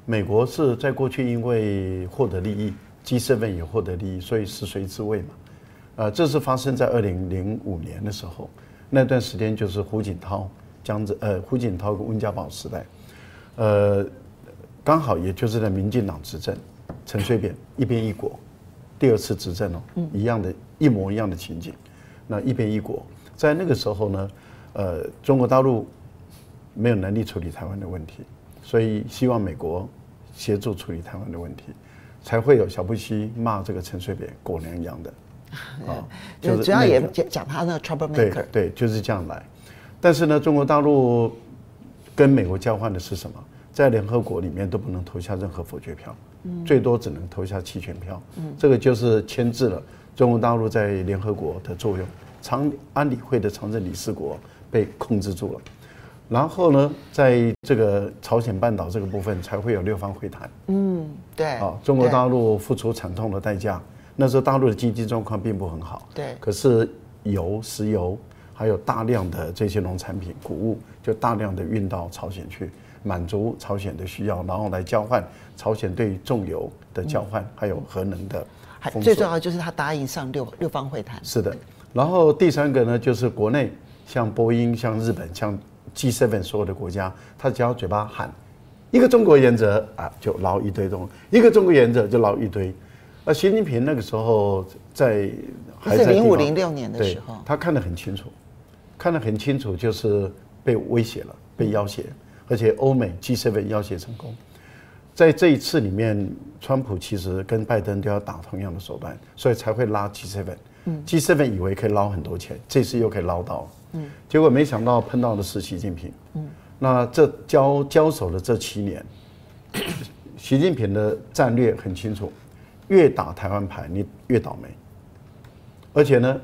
S3: 美国是在过去因为获得利益，G7 也获得利益，所以食髓知味嘛。呃，这是发生在二零零五年的时候。那段时间就是胡锦涛、江泽呃胡锦涛跟温家宝时代，呃，刚好也就是在民进党执政，陈水扁一边一国，第二次执政哦，一样的，一模一样的情景，那一边一国，在那个时候呢，呃，中国大陆没有能力处理台湾的问题，所以希望美国协助处理台湾的问题，才会有小布希骂这个陈水扁狗娘养的。
S2: 啊，就是主要也讲讲他那个 trouble maker，
S3: 对对，就是这样来。但是呢，中国大陆跟美国交换的是什么？在联合国里面都不能投下任何否决票，最多只能投下弃权票。这个就是牵制了中国大陆在联合国的作用。常安理会的常任理事国被控制住了。然后呢，在这个朝鲜半岛这个部分才会有六方会谈。嗯，
S2: 对。
S3: 啊，中国大陆付出惨痛的代价。那时候大陆的经济状况并不很好，
S2: 对。
S3: 可是油、石油还有大量的这些农产品、谷物，就大量的运到朝鲜去，满足朝鲜的需要，然后来交换朝鲜对于重油的交换，嗯、还有核能的。
S2: 还最重要的就是他答应上六六方会谈。
S3: 是的。然后第三个呢，就是国内像波音、像日本、像 G7 所有的国家，他只要嘴巴喊一个中国原则啊，就捞一堆东西；一个中国原则就捞一堆。那习近平那个时候在还在零
S2: 五零六年的时候，
S3: 他看得很清楚，看得很清楚，就是被威胁了，被要挟，而且欧美 G7 要挟成功。在这一次里面，川普其实跟拜登都要打同样的手段，所以才会拉 G7。嗯，G7 以为可以捞很多钱，这次又可以捞到，嗯，结果没想到碰到的是习近平。嗯，那这交交手的这七年，习近平的战略很清楚。越打台湾牌，你越倒霉。而且呢，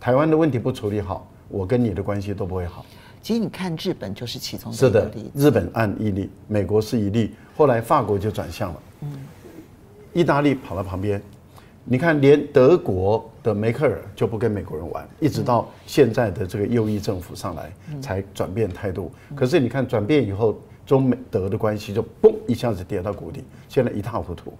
S3: 台湾的问题不处理好，我跟你的关系都不会好。
S2: 其实你看，日本就是其中的
S3: 是的，日本按一例，美国是一例，后来法国就转向了。嗯，意大利跑到旁边，你看，连德国的梅克尔就不跟美国人玩，一直到现在的这个右翼政府上来才转变态度。可是你看，转变以后，中美德的关系就嘣一下子跌到谷底，现在一塌糊涂。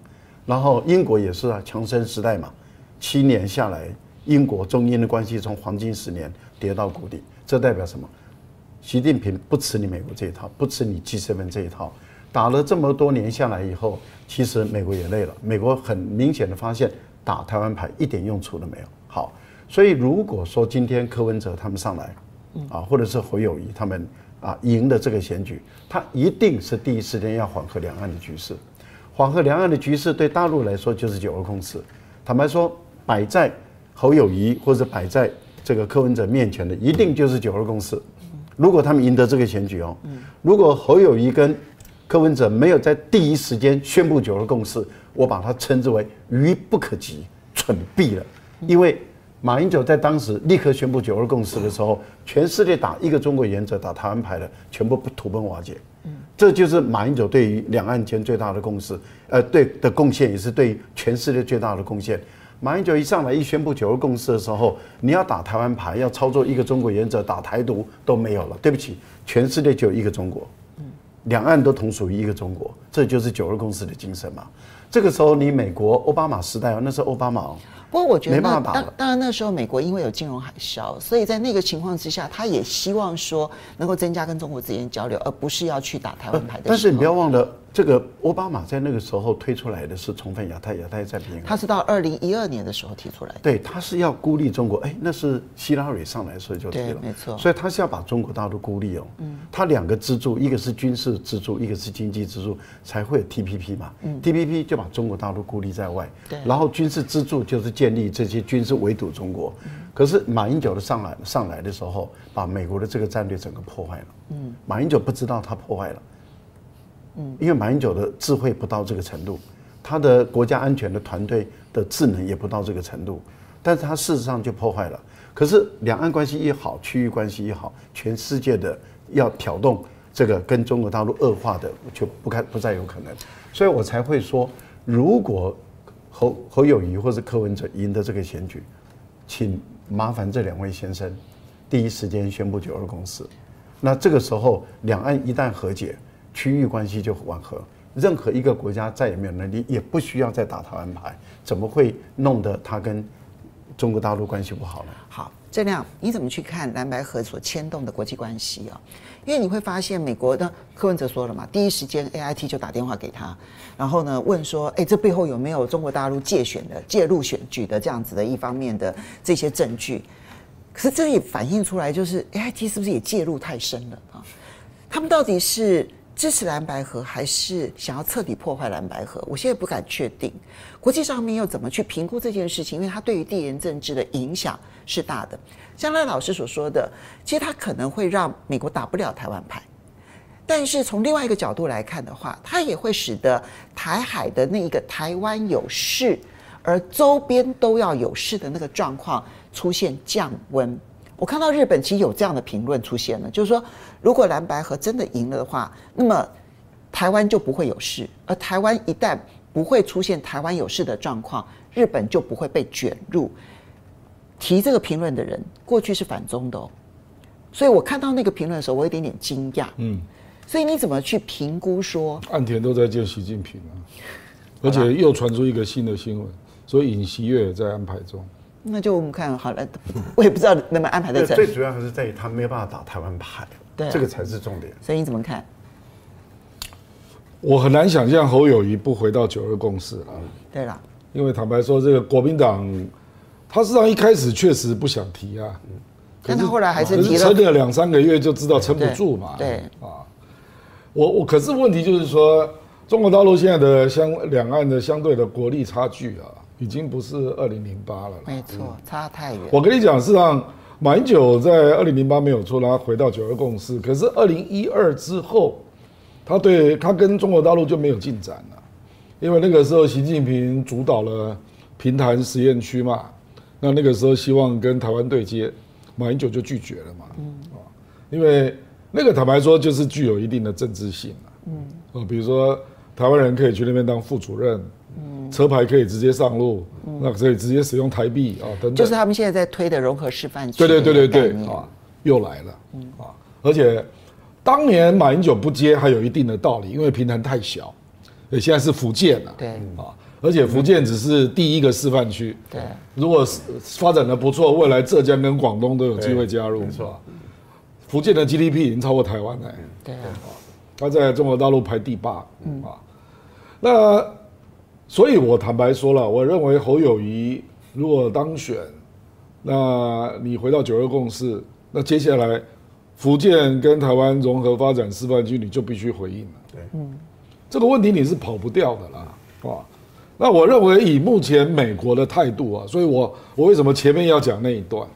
S3: 然后英国也是啊，强生时代嘛，七年下来，英国中英的关系从黄金十年跌到谷底，这代表什么？习近平不吃你美国这一套，不吃你 G7 这一套，打了这么多年下来以后，其实美国也累了。美国很明显的发现，打台湾牌一点用处都没有。好，所以如果说今天柯文哲他们上来，啊，或者是侯友谊他们啊赢了这个选举，他一定是第一时间要缓和两岸的局势。黄河两岸的局势对大陆来说就是九二共识。坦白说，摆在侯友宜或者摆在这个柯文哲面前的，一定就是九二共识。如果他们赢得这个选举哦，如果侯友宜跟柯文哲没有在第一时间宣布九二共识，我把它称之为愚不可及、蠢毙了。因为马英九在当时立刻宣布九二共识的时候，全世界打一个中国原则、打台湾牌的，全部土崩瓦解。这就是马英九对于两岸间最大的共识，呃，对的贡献，也是对全世界最大的贡献。马英九一上来一宣布九二共识的时候，你要打台湾牌，要操作一个中国原则，打台独都没有了。对不起，全世界只有一个中国，两岸都同属于一个中国，这就是九二共识的精神嘛。这个时候，你美国奥巴马时代哦，那是奥巴马。
S2: 不过我觉得
S3: 没办法
S2: 当当然那时候美国因为有金融海啸，所以在那个情况之下，他也希望说能够增加跟中国之间交流，而不是要去打台湾牌的。
S3: 但是你不要忘了，这个奥巴马在那个时候推出来的是重返亚太，亚太再平衡。
S2: 他是到二零一二年的时候提出来的。
S3: 对，他是要孤立中国。哎，那是希拉里上来的时候就提了，
S2: 没错。
S3: 所以他是要把中国大陆孤立哦。嗯。他两个支柱，一个是军事支柱，一个是经济支柱，才会有 TPP 嘛。嗯。TPP 就把中国大陆孤立在外。对。然后军事支柱就是建立这些军。事围堵中国，可是马英九的上来上来的时候，把美国的这个战略整个破坏了。嗯，马英九不知道他破坏了，嗯，因为马英九的智慧不到这个程度，他的国家安全的团队的智能也不到这个程度，但是他事实上就破坏了。可是两岸关系一好，区域关系一好，全世界的要挑动这个跟中国大陆恶化的就不该不再有可能，所以我才会说，如果。侯侯友谊或是柯文哲赢得这个选举，请麻烦这两位先生第一时间宣布九二共识。那这个时候，两岸一旦和解，区域关系就缓和，任何一个国家再也没有能力，也不需要再打台湾牌，怎么会弄得他跟中国大陆关系不好呢？
S2: 好。郑亮你怎么去看蓝白合所牵动的国际关系啊？因为你会发现，美国的柯文哲说了嘛，第一时间 AIT 就打电话给他，然后呢问说，哎，这背后有没有中国大陆介选的介入选举的这样子的一方面的这些证据？可是这也反映出来，就是 AIT 是不是也介入太深了啊？他们到底是？支持蓝白河还是想要彻底破坏蓝白河？我现在不敢确定。国际上面又怎么去评估这件事情？因为它对于地缘政治的影响是大的。像赖老师所说的，其实它可能会让美国打不了台湾牌，但是从另外一个角度来看的话，它也会使得台海的那一个台湾有事，而周边都要有事的那个状况出现降温。我看到日本其实有这样的评论出现了，就是说，如果蓝白河真的赢了的话，那么台湾就不会有事，而台湾一旦不会出现台湾有事的状况，日本就不会被卷入。提这个评论的人过去是反中的哦，所以我看到那个评论的时候，我有一点点惊讶。嗯，所以你怎么去评估说？
S1: 岸田都在见习近平啊，而且又传出一个新的新闻，所以尹锡悦也在安排中。
S2: 那就我们看好了，我也不知道能不能安排得成。
S3: 最主要还是在于他没有办法打台湾牌，对，这个才是重点。
S2: 所以你怎么看？
S1: 我很难想象侯友谊不回到九二共识了。
S2: 对了，
S1: 因为坦白说，这个国民党他实际上一开始确实不想提啊，
S2: 但他后来还是提了，
S1: 撑了两三个月就知道撑不住嘛。
S2: 对
S1: 啊，我我可是问题就是说，中国大陆现在的相两岸的相对的国力差距啊。已经不是二零零八了，
S2: 没错，差太远。
S1: 我跟你讲，事实上，马英九在二零零八没有错，他回到九二共识。可是二零一二之后，他对他跟中国大陆就没有进展了，因为那个时候习近平主导了平潭实验区嘛，那那个时候希望跟台湾对接，马英九就拒绝了嘛，嗯，因为那个坦白说就是具有一定的政治性，嗯，比如说台湾人可以去那边当副主任。车牌可以直接上路，嗯、那可以直接使用台币啊，等等。
S2: 就是他们现在在推的融合示范区。
S1: 对对对对对，啊，又来了，啊，而且当年马英九不接还有一定的道理，因为平潭太小，对，现在是福建了，
S2: 对，
S1: 啊，而且福建只是第一个示范区，
S2: 对，
S1: 如果发展的不错，未来浙江跟广东都有机会加入，没错。福建的 GDP 已经超过台湾了，
S2: 对啊，
S1: 他在中国大陆排第八，嗯啊，那。所以，我坦白说了，我认为侯友谊如果当选，那你回到九二共识，那接下来福建跟台湾融合发展示范区，你就必须回应了。对，嗯，这个问题你是跑不掉的啦，啊，那我认为以目前美国的态度啊，所以我我为什么前面要讲那一段？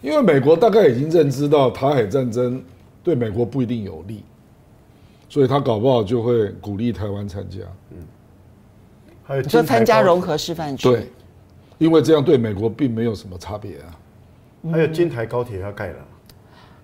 S1: 因为美国大概已经认知到台海战争对美国不一定有利，所以他搞不好就会鼓励台湾参加。嗯。
S2: 你说参加融合示范区？
S1: 对，因为这样对美国并没有什么差别啊。
S3: 还有金台高铁要盖了，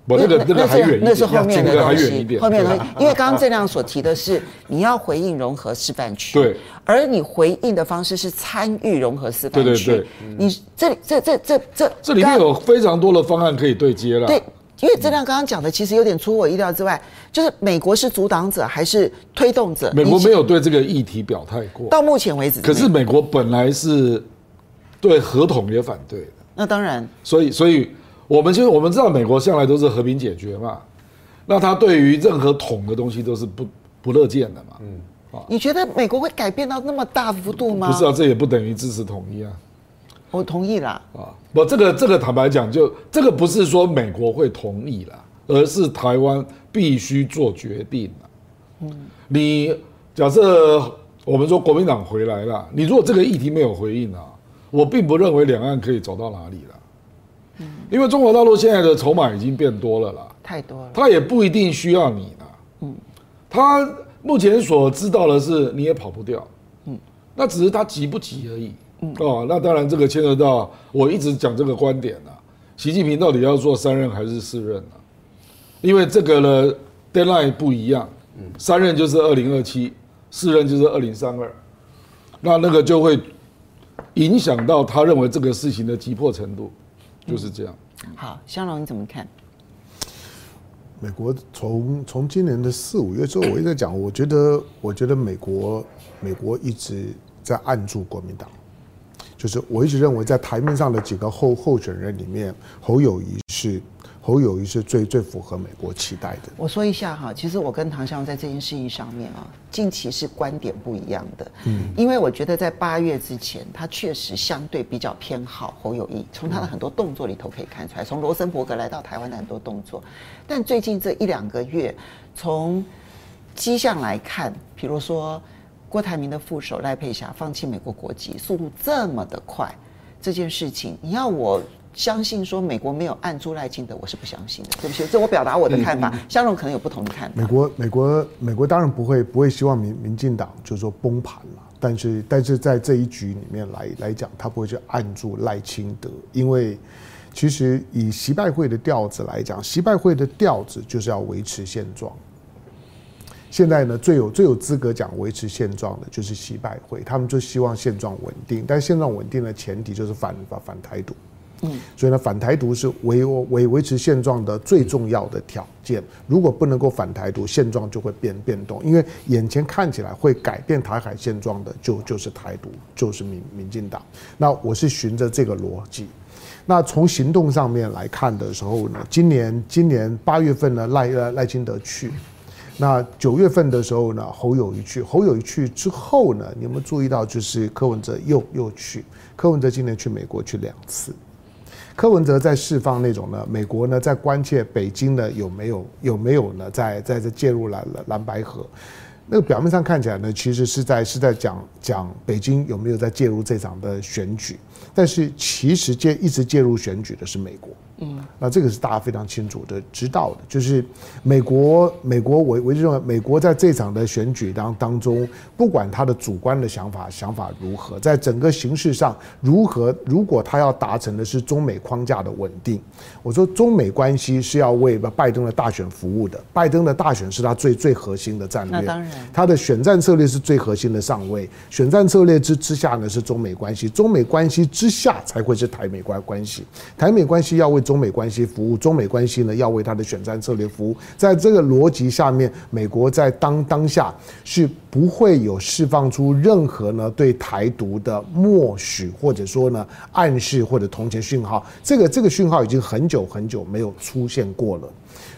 S1: 不，那个那个还远，
S2: 那是后面的东西，后面的东西。因为刚刚郑亮所提的是，你要回应融合示范区，
S1: 对，
S2: 而你回应的方式是参与融合示范区。对对对，你这这这这这
S1: 这里面有非常多的方案可以对接了。
S2: 对，因为这辆刚刚讲的其实有点出我意料之外，就是美国是阻挡者还是推动者？
S1: 美国没有对这个议题表态过，
S2: 到目前为止。
S1: 可是美国本来是对合同也反对的。
S2: 那当然。
S1: 所以，所以。我们就是我们知道，美国向来都是和平解决嘛，那他对于任何统的东西都是不不乐见的嘛。嗯，
S2: 啊，你觉得美国会改变到那么大幅度吗？
S1: 不是啊，这也不等于支持统一啊。
S2: 我同意啦。
S1: 啊，不，这个这个坦白讲，就这个不是说美国会同意啦，而是台湾必须做决定。嗯，你假设我们说国民党回来了，你如果这个议题没有回应啊，我并不认为两岸可以走到哪里了。因为中国大陆现在的筹码已经变多了啦，
S2: 太多了，
S1: 他也不一定需要你啦。嗯，他目前所知道的是你也跑不掉，嗯，那只是他急不急而已。嗯，哦，那当然这个牵扯到我一直讲这个观点啊，习近平到底要做三任还是四任呢？因为这个呢，deadline 不一样，嗯，三任就是二零二七，四任就是二零三二，那那个就会影响到他认为这个事情的急迫程度。就是这样。
S2: 好，香龙你怎么看？
S4: 美国从从今年的四五月之后，我一直在讲，我觉得我觉得美国美国一直在按住国民党，就是我一直认为在台面上的几个候候选人里面，侯友谊是。侯友谊是最最符合美国期待的。
S2: 我说一下哈，其实我跟唐湘在这件事情上面啊，近期是观点不一样的。嗯，因为我觉得在八月之前，他确实相对比较偏好侯友谊，从他的很多动作里头可以看出来，从罗森伯格来到台湾的很多动作。但最近这一两个月，从迹象来看，比如说郭台铭的副手赖佩霞放弃美国国籍，速度这么的快，这件事情你要我。相信说美国没有按住赖清德，我是不相信的。对不起，这我表达我的看法。香龙可能有不同的看法。
S4: 美国，美国，美国当然不会不会希望民民进党就是说崩盘了，但是但是在这一局里面来来讲，他不会去按住赖清德，因为其实以习拜会的调子来讲，习拜会的调子就是要维持现状。现在呢，最有最有资格讲维持现状的就是习拜会，他们就希望现状稳定，但现状稳定的前提就是反反反台独。嗯，所以呢，反台独是维维维持现状的最重要的条件。如果不能够反台独，现状就会变变动。因为眼前看起来会改变台海现状的，就就是台独，就是民民进党。那我是循着这个逻辑。那从行动上面来看的时候呢，今年今年八月份呢，赖赖清德去，那九月份的时候呢，侯友宜去，侯友宜去之后呢，你有没有注意到，就是柯文哲又又去，柯文哲今年去美国去两次。柯文哲在释放那种呢，美国呢在关切北京呢有没有有没有呢在在这介入蓝蓝白河，那个表面上看起来呢，其实是在是在讲讲北京有没有在介入这场的选举，但是其实介一直介入选举的是美国。嗯，那这个是大家非常清楚的知道的，就是美国，美国我我就认为，美国在这场的选举当当中，不管他的主观的想法想法如何，在整个形势上如何，如果他要达成的是中美框架的稳定，我说中美关系是要为拜登的大选服务的，拜登的大选是他最最核心的战略，
S2: 那当然，
S4: 他的选战策略是最核心的上位，选战策略之之下呢是中美关系，中美关系之下才会是台美关关系，台美关系要为中美关系服务，中美关系呢要为他的选战策略服务。在这个逻辑下面，美国在当当下是不会有释放出任何呢对台独的默许，或者说呢暗示或者同情讯号。这个这个讯号已经很久很久没有出现过了。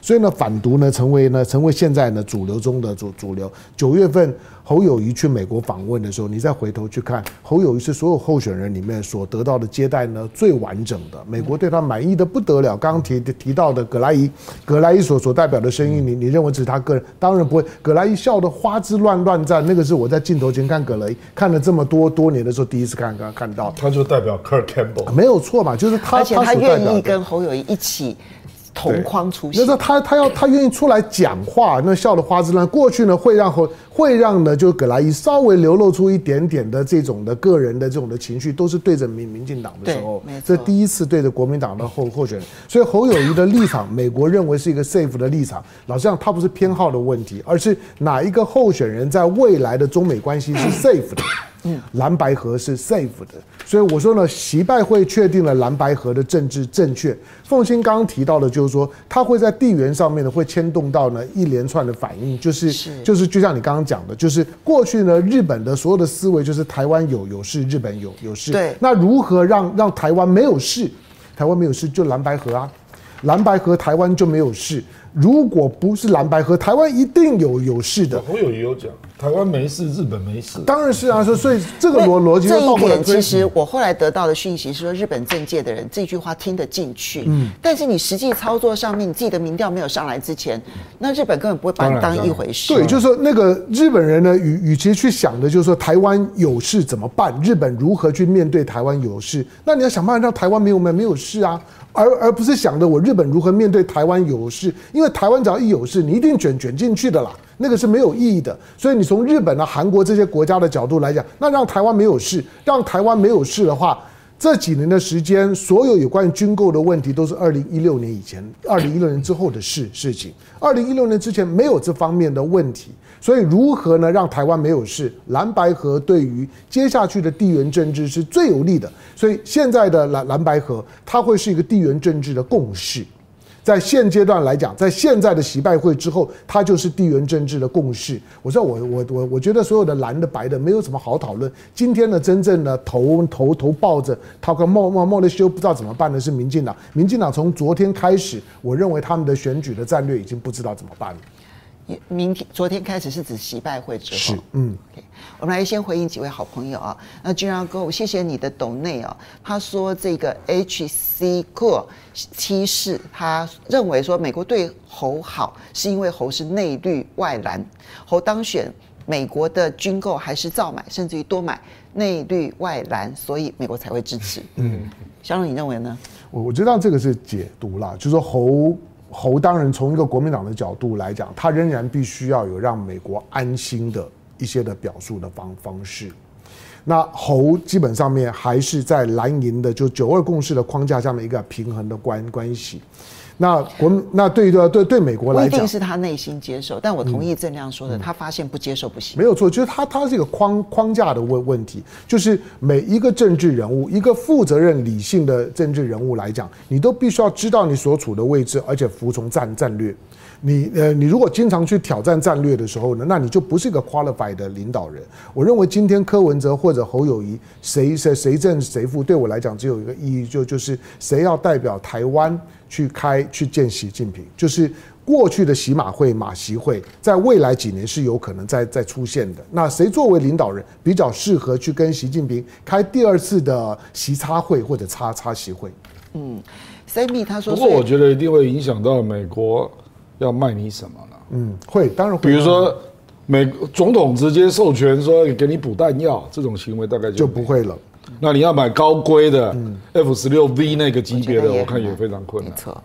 S4: 所以呢，反独呢成为呢成为现在呢主流中的主主流。九月份侯友谊去美国访问的时候，你再回头去看，侯友谊是所有候选人里面所得到的接待呢最完整的，美国对他满意的不得了。刚刚提提到的葛莱伊，葛莱伊所所代表的声音，你你认为只是他个人？当然不会。葛莱伊笑得花枝乱乱颤，那个是我在镜头前看葛莱伊看了这么多多年的时候第一次看看看到。
S1: 他就代表 Kirk Campbell，
S4: 没有错嘛，就是他，
S2: 而且他愿意跟侯友谊一起。同框出现。
S4: 那他他要他愿意出来讲话，那笑得花枝乱。过去呢，会让会会让呢，就葛莱伊稍微流露出一点点的这种的个人的这种的情绪，都是对着民民进党的时候，这第一次对着国民党的候候选人。所以侯友谊的立场，美国认为是一个 safe 的立场。老实讲，他不是偏好的问题，而是哪一个候选人在未来的中美关系是 safe 的。嗯，蓝白河是 safe 的，所以我说呢，习拜会确定了蓝白河的政治正确。凤馨刚刚提到的，就是说他会在地缘上面呢，会牵动到呢一连串的反应，就是就是就像你刚刚讲的，就是过去呢日本的所有的思维就是台湾有有事，日本有有事。
S2: 对，
S4: 那如何让让台湾没有事？台湾没有事就蓝白河啊，蓝白河台湾就没有事。如果不是蓝白河，台湾一定有有事的。
S1: 我有也有讲。台湾没事，日本没事，
S4: 当然是啊。所以所以这个逻逻辑，
S2: 这一点其实我后来得到的讯息是说，日本政界的人这句话听得进去。嗯，但是你实际操作上面，你自己的民调没有上来之前，那日本根本不会把你当一回事。
S4: 对，就是说那个日本人呢，与与其去想的就是说台湾有事怎么办，日本如何去面对台湾有事，那你要想办法让台湾没有没没有事啊，而而不是想着我日本如何面对台湾有事，因为台湾只要一有事，你一定卷卷进去的啦。那个是没有意义的，所以你从日本啊、韩国这些国家的角度来讲，那让台湾没有事，让台湾没有事的话，这几年的时间，所有有关于军购的问题都是二零一六年以前、二零一六年之后的事事情。二零一六年之前没有这方面的问题，所以如何呢让台湾没有事？蓝白河对于接下去的地缘政治是最有利的，所以现在的蓝蓝白河它会是一个地缘政治的共识。在现阶段来讲，在现在的习拜会之后，它就是地缘政治的共识。我说我我我我觉得所有的蓝的白的没有什么好讨论。今天呢，真正的头头头抱着他跟冒冒冒的修不知道怎么办的是民进党。民进党从昨天开始，我认为他们的选举的战略已经不知道怎么办了。
S2: 明天、昨天开始是指习拜会之后，
S4: 嗯
S2: ，okay, 我们来先回应几位好朋友啊。那君阳哥，我谢谢你的抖内啊。他说这个 H C Core 七世，他认为说美国对侯好，是因为侯是内绿外蓝，侯当选，美国的军购还是照买，甚至于多买内绿外蓝，所以美国才会支持。嗯，小龙，你认为呢？
S4: 我我知道这个是解读啦，就是说侯。侯当然从一个国民党的角度来讲，他仍然必须要有让美国安心的一些的表述的方方式。那侯基本上面还是在蓝营的就九二共识的框架下面一个平衡的关关系。那国那对于对对对美国来讲，
S2: 不一定是他内心接受，但我同意郑亮说的，嗯、他发现不接受不行。
S4: 没有错，就是他他是一个框框架的问问题，就是每一个政治人物，一个负责任理性的政治人物来讲，你都必须要知道你所处的位置，而且服从战战略。你呃，你如果经常去挑战战略的时候呢，那你就不是一个 qualified 的领导人。我认为今天柯文哲或者侯友谊，谁谁谁正谁负，对我来讲只有一个意义，就就是谁要代表台湾去开去见习近平，就是过去的洗马会、马习会，在未来几年是有可能再再出现的。那谁作为领导人比较适合去跟习近平开第二次的习差会或者插插习会？
S2: 嗯，Sammy 他说，
S1: 不过我觉得一定会影响到美国。要卖你什么呢？
S4: 嗯，会，当然会。
S1: 比如说，美总统直接授权说给你补弹药，这种行为大概就，
S4: 就不会了。
S1: 那你要买高规的 F 十六 V 那个级别的，我看也非常困难。
S2: 没错。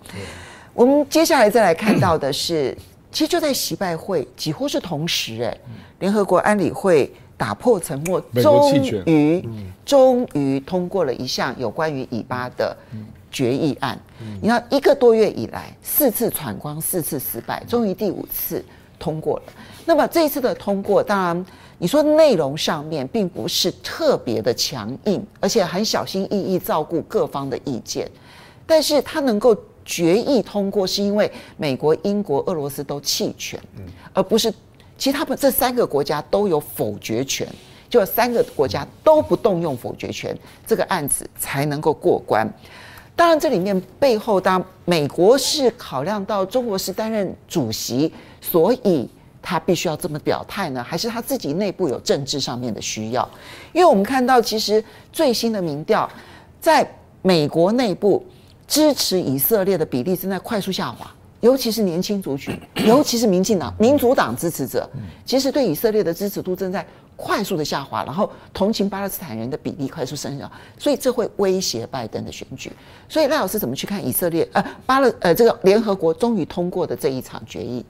S2: 我们接下来再来看到的是，其实就在习拜会几乎是同时，哎，联合国安理会打破沉默，终于终于通过了一项有关于以巴的。决议案，你看一个多月以来四次闯关，四次失败，终于第五次通过了。那么这一次的通过，当然你说内容上面并不是特别的强硬，而且很小心翼翼照顾各方的意见。但是它能够决议通过，是因为美国、英国、俄罗斯都弃权，而不是其他这三个国家都有否决权，就三个国家都不动用否决权，这个案子才能够过关。当然，这里面背后，当美国是考量到中国是担任主席，所以他必须要这么表态呢？还是他自己内部有政治上面的需要？因为我们看到，其实最新的民调，在美国内部支持以色列的比例正在快速下滑，尤其是年轻族群，尤其是民进党、民主党支持者，其实对以色列的支持度正在快速的下滑，然后同情巴勒斯坦人的比例快速上升，所以这会威胁拜登的选举。所以赖老师怎么去看以色列？呃，巴勒呃这个联合国终于通过的这一场决议？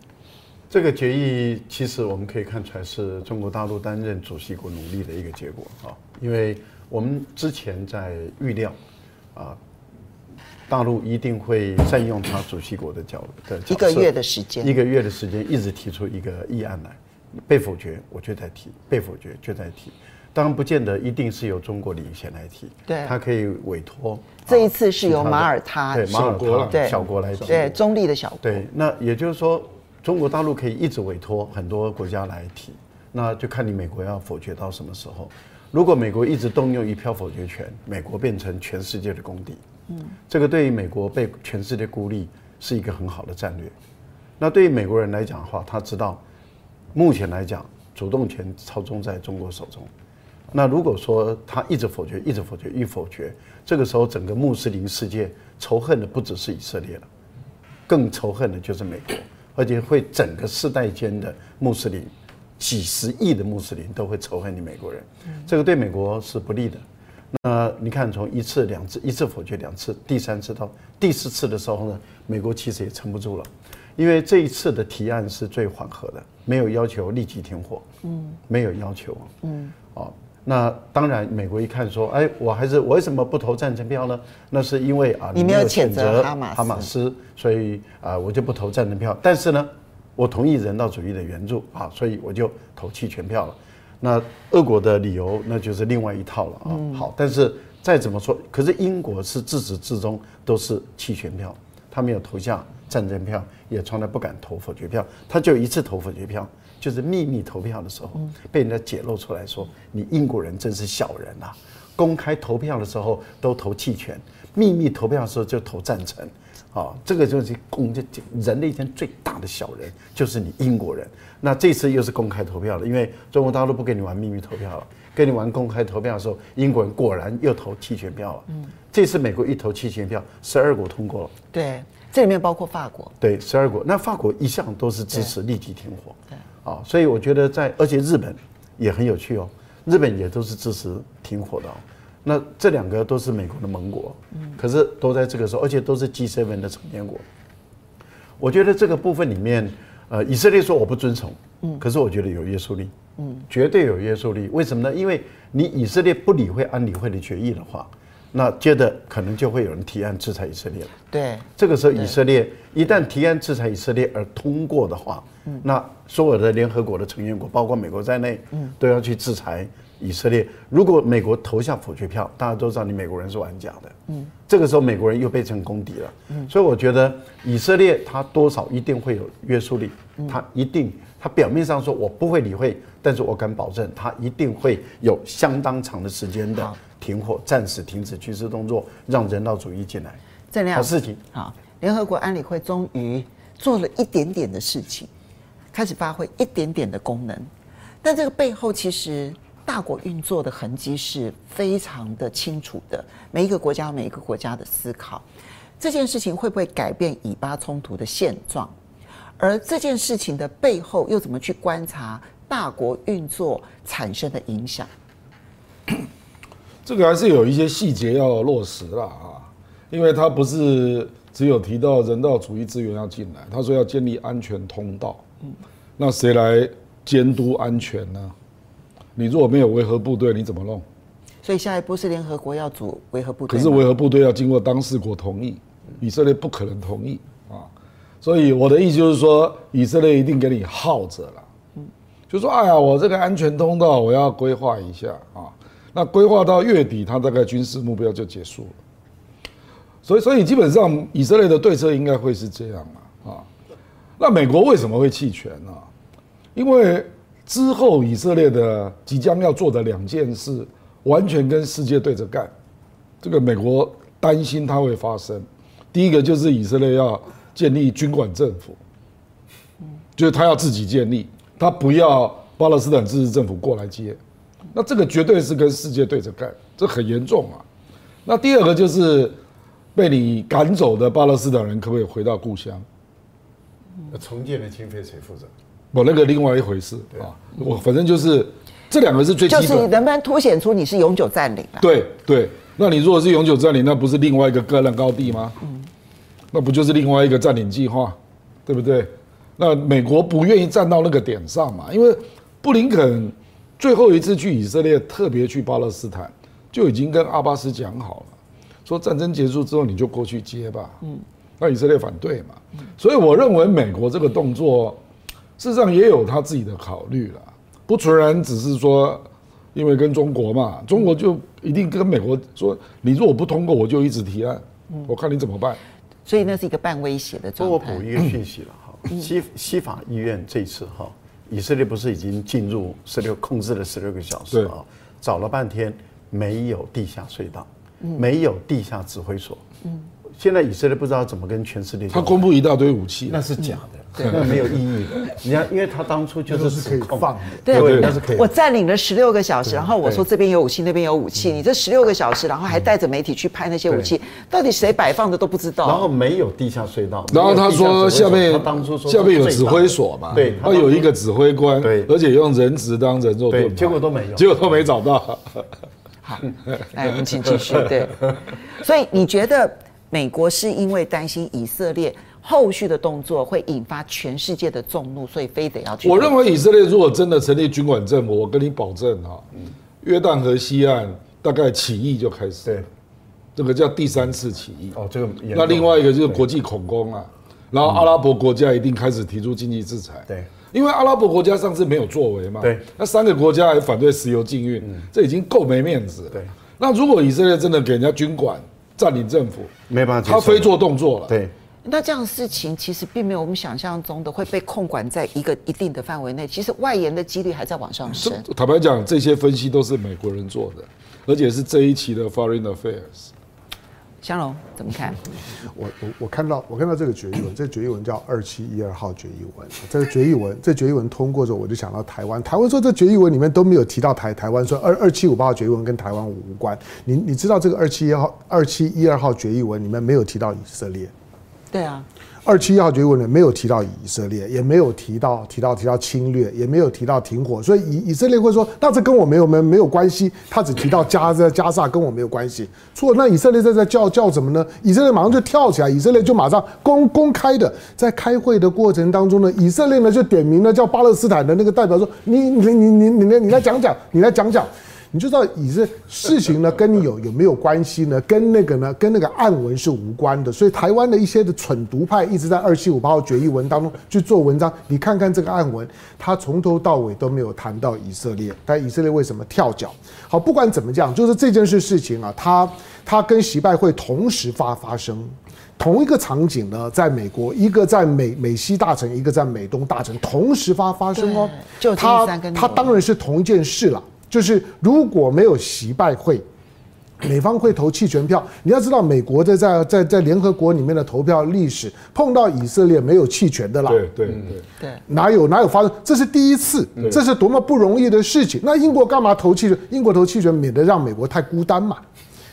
S3: 这个决议其实我们可以看出来是中国大陆担任主席国努力的一个结果啊，因为我们之前在预料啊，大陆一定会占用他主席国的角的角色，
S2: 一个月的时间，
S3: 一个月的时间一直提出一个议案来。被否决，我就在提；被否决，就在提。当然，不见得一定是由中国领衔来提。
S2: 对，
S3: 他可以委托。
S2: 这一次是由马耳他
S3: 对马耳他对小国来提，
S2: 对中立的小国。
S3: 对，那也就是说，中国大陆可以一直委托很多国家来提，那就看你美国要否决到什么时候。如果美国一直动用一票否决权，美国变成全世界的公敌。嗯，这个对于美国被全世界孤立是一个很好的战略。那对于美国人来讲的话，他知道。目前来讲，主动权操纵在中国手中。那如果说他一直否决，一直否决，一否决，这个时候整个穆斯林世界仇恨的不只是以色列了，更仇恨的就是美国，而且会整个世代间的穆斯林，几十亿的穆斯林都会仇恨你美国人。这个对美国是不利的。那你看，从一次、两次，一次否决，两次，第三次到第四次的时候呢，美国其实也撑不住了。因为这一次的提案是最缓和的，没有要求立即停火，嗯，没有要求，嗯，哦，那当然，美国一看说，哎，我还是我为什么不投赞成票呢？那是因为啊，
S2: 你没有谴责哈马斯，
S3: 哈马斯，所以啊，我就不投赞成票。但是呢，我同意人道主义的援助啊，所以我就投弃权票了。那俄国的理由那就是另外一套了啊。好，但是再怎么说，可是英国是自始至终都是弃权票，他没有投下。战争票也从来不敢投否决票，他就一次投否决票，就是秘密投票的时候，被人家解露出来说，你英国人真是小人呐！公开投票的时候都投弃权，秘密投票的时候就投赞成，啊，这个就是公这人类间最大的小人，就是你英国人。那这次又是公开投票了，因为中国大陆不跟你玩秘密投票了，跟你玩公开投票的时候，英国人果然又投弃权票了。嗯，这次美国一投弃权票，十二国通过了。
S2: 对。这里面包括法国，
S3: 对，十二国。那法国一向都是支持立即停火，对，啊，所以我觉得在，而且日本也很有趣哦，日本也都是支持停火的哦。那这两个都是美国的盟国，嗯，可是都在这个时候，而且都是 G7 的成员国。我觉得这个部分里面，呃，以色列说我不遵从，嗯，可是我觉得有约束力，嗯，绝对有约束力。为什么呢？因为你以色列不理会安理会的决议的话。那接着可能就会有人提案制裁以色列了。
S2: 对，
S3: 这个时候以色列一旦提案制裁以色列而通过的话，那所有的联合国的成员国，包括美国在内，都要去制裁以色列。如果美国投下否决票，大家都知道你美国人是玩假的。嗯，这个时候美国人又变成公敌了。嗯，所以我觉得以色列他多少一定会有约束力，他一定他表面上说我不会理会，但是我敢保证他一定会有相当长的时间的。停火，暂时停止军事动作，让人道主义进来。
S2: 这样
S3: 好事情。
S2: 好，联合国安理会终于做了一点点的事情，开始发挥一点点的功能。但这个背后，其实大国运作的痕迹是非常的清楚的。每一个国家，每一个国家的思考，这件事情会不会改变以巴冲突的现状？而这件事情的背后，又怎么去观察大国运作产生的影响？
S1: 这个还是有一些细节要落实了啊，因为他不是只有提到人道主义资源要进来，他说要建立安全通道。嗯，那谁来监督安全呢？你如果没有维和部队，你怎么弄？
S2: 所以下一步是联合国要组维和部队。
S1: 可是维和部队要经过当事国同意，以色列不可能同意啊。所以我的意思就是说，以色列一定给你耗着了。嗯，就说哎呀，我这个安全通道我要规划一下啊。那规划到月底，他大概军事目标就结束了。所以，所以基本上以色列的对策应该会是这样嘛啊？那美国为什么会弃权呢？因为之后以色列的即将要做的两件事，完全跟世界对着干。这个美国担心它会发生。第一个就是以色列要建立军管政府，就是他要自己建立，他不要巴勒斯坦自治政府过来接。那这个绝对是跟世界对着干，这很严重啊。那第二个就是被你赶走的巴勒斯坦人可不可以回到故乡？
S3: 重建的经费谁负责？
S1: 我那个另外一回事啊。我反正就是这两个是最基本。
S2: 就是能不能凸显出你是永久占领了？
S1: 对对，那你如果是永久占领，那不是另外一个戈兰高地吗？嗯，那不就是另外一个占领计划，对不对？那美国不愿意站到那个点上嘛，因为布林肯最后一次去以色列，特别去巴勒斯坦，就已经跟阿巴斯讲好了，说战争结束之后你就过去接吧。嗯，那以色列反对嘛，所以我认为美国这个动作。事实上也有他自己的考虑了，不纯然只是说，因为跟中国嘛，中国就一定跟美国说，你如果不通过，我就一直提案，我看你怎么办。
S2: 所以那是一个半威胁的状态。
S3: 我补一个讯息了哈，西西法医院这次哈，以色列不是已经进入十六控制了十六个小时啊，找了半天没有地下隧道，没有地下指挥所，嗯。现在以色列不知道怎么跟全世界。
S1: 他公布一大堆武器，
S3: 那是假的。那没有意义的，你看，因为他当初就是可以放的，
S2: 对，那是可以。我占领了十六个小时，然后我说这边有武器，那边有武器，你这十六个小时，然后还带着媒体去拍那些武器，到底谁摆放的都不知道。
S3: 然后没有地下隧道，
S1: 然后他说下面下面有指挥所嘛，对，他有一个指挥官，对，而且用人质当人肉盾，
S3: 结果都没有，
S1: 结果都没找到。
S2: 好，来我们请继续。对，所以你觉得美国是因为担心以色列？后续的动作会引发全世界的众怒，所以非得要去。
S1: 我认为以色列如果真的成立军管政府，我跟你保证哈，约旦河西岸大概起义就开始。对，这个叫第三次起义。哦，这个。那另外一个就是国际恐攻啊，然后阿拉伯国家一定开始提出经济制裁。对，因为阿拉伯国家上次没有作为嘛。对。那三个国家还反对石油禁运，这已经够没面子。对。那如果以色列真的给人家军管占领政府，
S3: 没办法，
S1: 他非做动作了。
S2: 对。那这样的事情其实并没有我们想象中的会被控管在一个一定的范围内，其实外延的几率还在往上升。
S1: 坦白讲，这些分析都是美国人做的，而且是这一期的 Foreign Affairs。
S2: 香龙怎么看？
S4: 我我我看到我看到这个决议文，这个决议文叫二七一二号决议文。这个决议文，这决议文通过之后，我就想到台湾。台湾说这决议文里面都没有提到台台湾，说二二七五八号决议文跟台湾无关。你你知道这个二七一号二七一二号决议文里面没有提到以色列。
S2: 对啊，
S4: 二七一号决议文呢，没有提到以色列，也没有提到提到提到侵略，也没有提到停火，所以以以色列会说，那这跟我没有没没有关系，他只提到加在加萨跟我没有关系。错，那以色列在在叫叫什么呢？以色列马上就跳起来，以色列就马上公公开的在开会的过程当中呢，以色列呢就点名了叫巴勒斯坦的那个代表说，你你你你你你来讲讲，你来讲讲。你就知道以这事情呢，跟你有有没有关系呢？跟那个呢，跟那个案文是无关的。所以台湾的一些的蠢毒派一直在二七五八号决议文当中去做文章。你看看这个案文，他从头到尾都没有谈到以色列。但以色列为什么跳脚？好，不管怎么讲，就是这件事事情啊，他他跟习拜会同时发发生，同一个场景呢，在美国，一个在美美西大城，一个在美东大城，同时发发生哦。就它它当然是同一件事了。就是如果没有习拜会，美方会投弃权票。你要知道，美国的在在在联合国里面的投票历史，碰到以色列没有弃权的啦。
S1: 对对对
S2: 对，
S4: 哪有哪有发生？这是第一次，这是多么不容易的事情。那英国干嘛投弃权？英国投弃权，免得让美国太孤单嘛。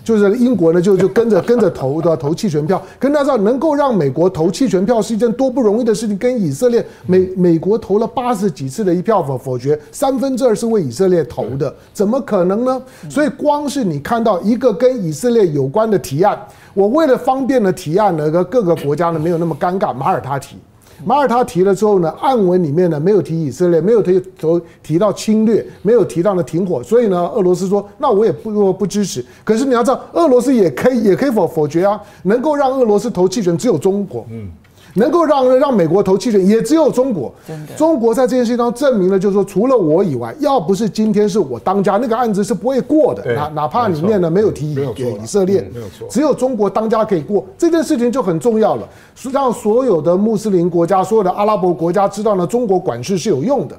S4: 就是英国呢，就就跟着跟着投的投弃权票。可大家知道，能够让美国投弃权票是一件多不容易的事情。跟以色列，美美国投了八十几次的一票否否决，三分之二是为以色列投的，怎么可能呢？所以光是你看到一个跟以色列有关的提案，我为了方便的提案呢，各各个国家呢没有那么尴尬，马耳他提。马耳他提了之后呢，暗文里面呢没有提以色列，没有提投提到侵略，没有提到呢停火，所以呢，俄罗斯说那我也不不支持。可是你要知道，俄罗斯也可以也可以否否决啊，能够让俄罗斯投弃权只有中国。嗯。能够让让美国投弃权，也只有中国。中国在这件事情上证明了，就是说，除了我以外，要不是今天是我当家，那个案子是不会过的。哪哪怕里面呢没有提给以色列，只有中国当家可以过。这件事情就很重要了，让所有的穆斯林国家、所有的阿拉伯国家知道呢，中国管事是有用的。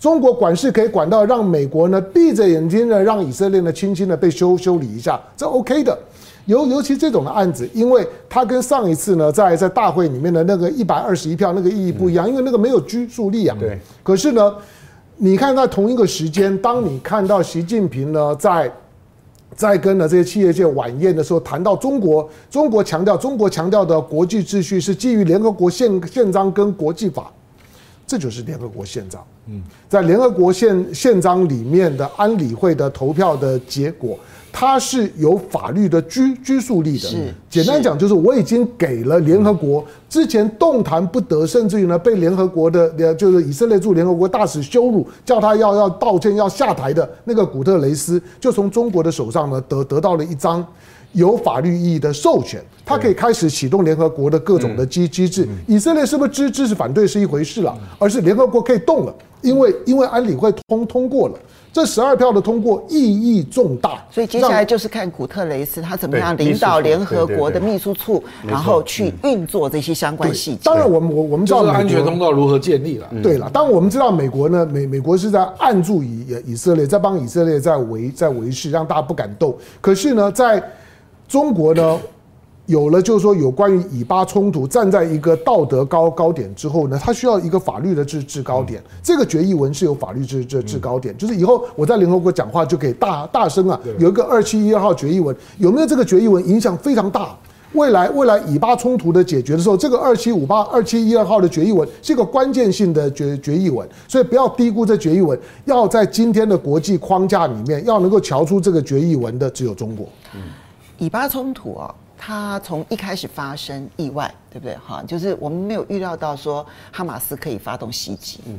S4: 中国管事可以管到让美国呢闭着眼睛呢，让以色列呢轻轻的被修修理一下，这 OK 的。尤尤其这种的案子，因为它跟上一次呢，在在大会里面的那个一百二十一票那个意义不一样，因为那个没有拘束力啊。对。可是呢，你看在同一个时间，当你看到习近平呢在在跟呢这些企业界晚宴的时候，谈到中国，中国强调中国强调的国际秩序是基于联合国宪宪章跟国际法，这就是联合国宪章。嗯，在联合国宪宪章里面的安理会的投票的结果，它是有法律的拘拘束力的。
S2: 是，
S4: 简单讲就是我已经给了联合国之前动弹不得，甚至于呢被联合国的就是以色列驻联合国大使羞辱，叫他要要道歉要下台的那个古特雷斯，就从中国的手上呢得得到了一张。有法律意义的授权，他可以开始启动联合国的各种的机机制。以色列是不是支支持反对是一回事了，而是联合国可以动了，因为因为安理会通通过了，这十二票的通过意义重大。
S2: 所以接下来就是看古特雷斯他怎么样领导联合国的秘书处，然后去运作这些相关细节。
S4: 当然，我们我我们知道
S1: 安全通道如何建立了。
S4: 对了，当然我们知道美国呢，美美国是在按住以以色列，在帮以色列在维在维持，让大家不敢动。可是呢，在中国呢，有了就是说有关于以巴冲突站在一个道德高高点之后呢，它需要一个法律的制制高点。这个决议文是有法律制制制高点，就是以后我在联合国讲话就可以大大声啊。有一个二七一二号决议文，有没有这个决议文影响非常大？未来未来以巴冲突的解决的时候，这个二七五八二七一二号的决议文是一个关键性的决决议文，所以不要低估这决议文。要在今天的国际框架里面，要能够瞧出这个决议文的只有中国。嗯。
S2: 以巴冲突哦，它从一开始发生意外，对不对？哈，就是我们没有预料到说哈马斯可以发动袭击，嗯，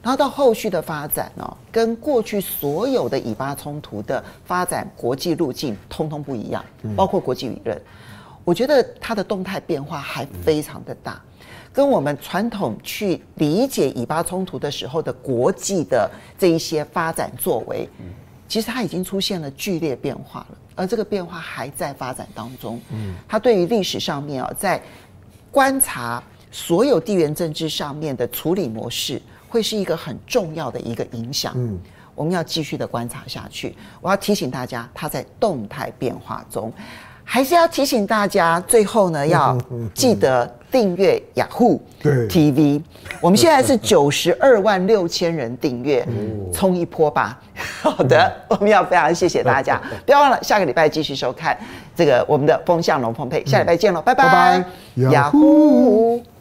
S2: 然后到后续的发展哦，跟过去所有的以巴冲突的发展国际路径通通不一样，包括国际舆论，我觉得它的动态变化还非常的大，跟我们传统去理解以巴冲突的时候的国际的这一些发展作为，其实它已经出现了剧烈变化了。而这个变化还在发展当中。嗯，它对于历史上面啊，在观察所有地缘政治上面的处理模式，会是一个很重要的一个影响。嗯，我们要继续的观察下去。我要提醒大家，它在动态变化中。还是要提醒大家，最后呢，要记得订阅雅虎 TV。我们现在是九十二万六千人订阅，冲一波吧。好的，我们要非常谢谢大家，不要忘了下个礼拜继续收看这个我们的风向龙凤配。下礼拜见喽，拜拜。雅虎。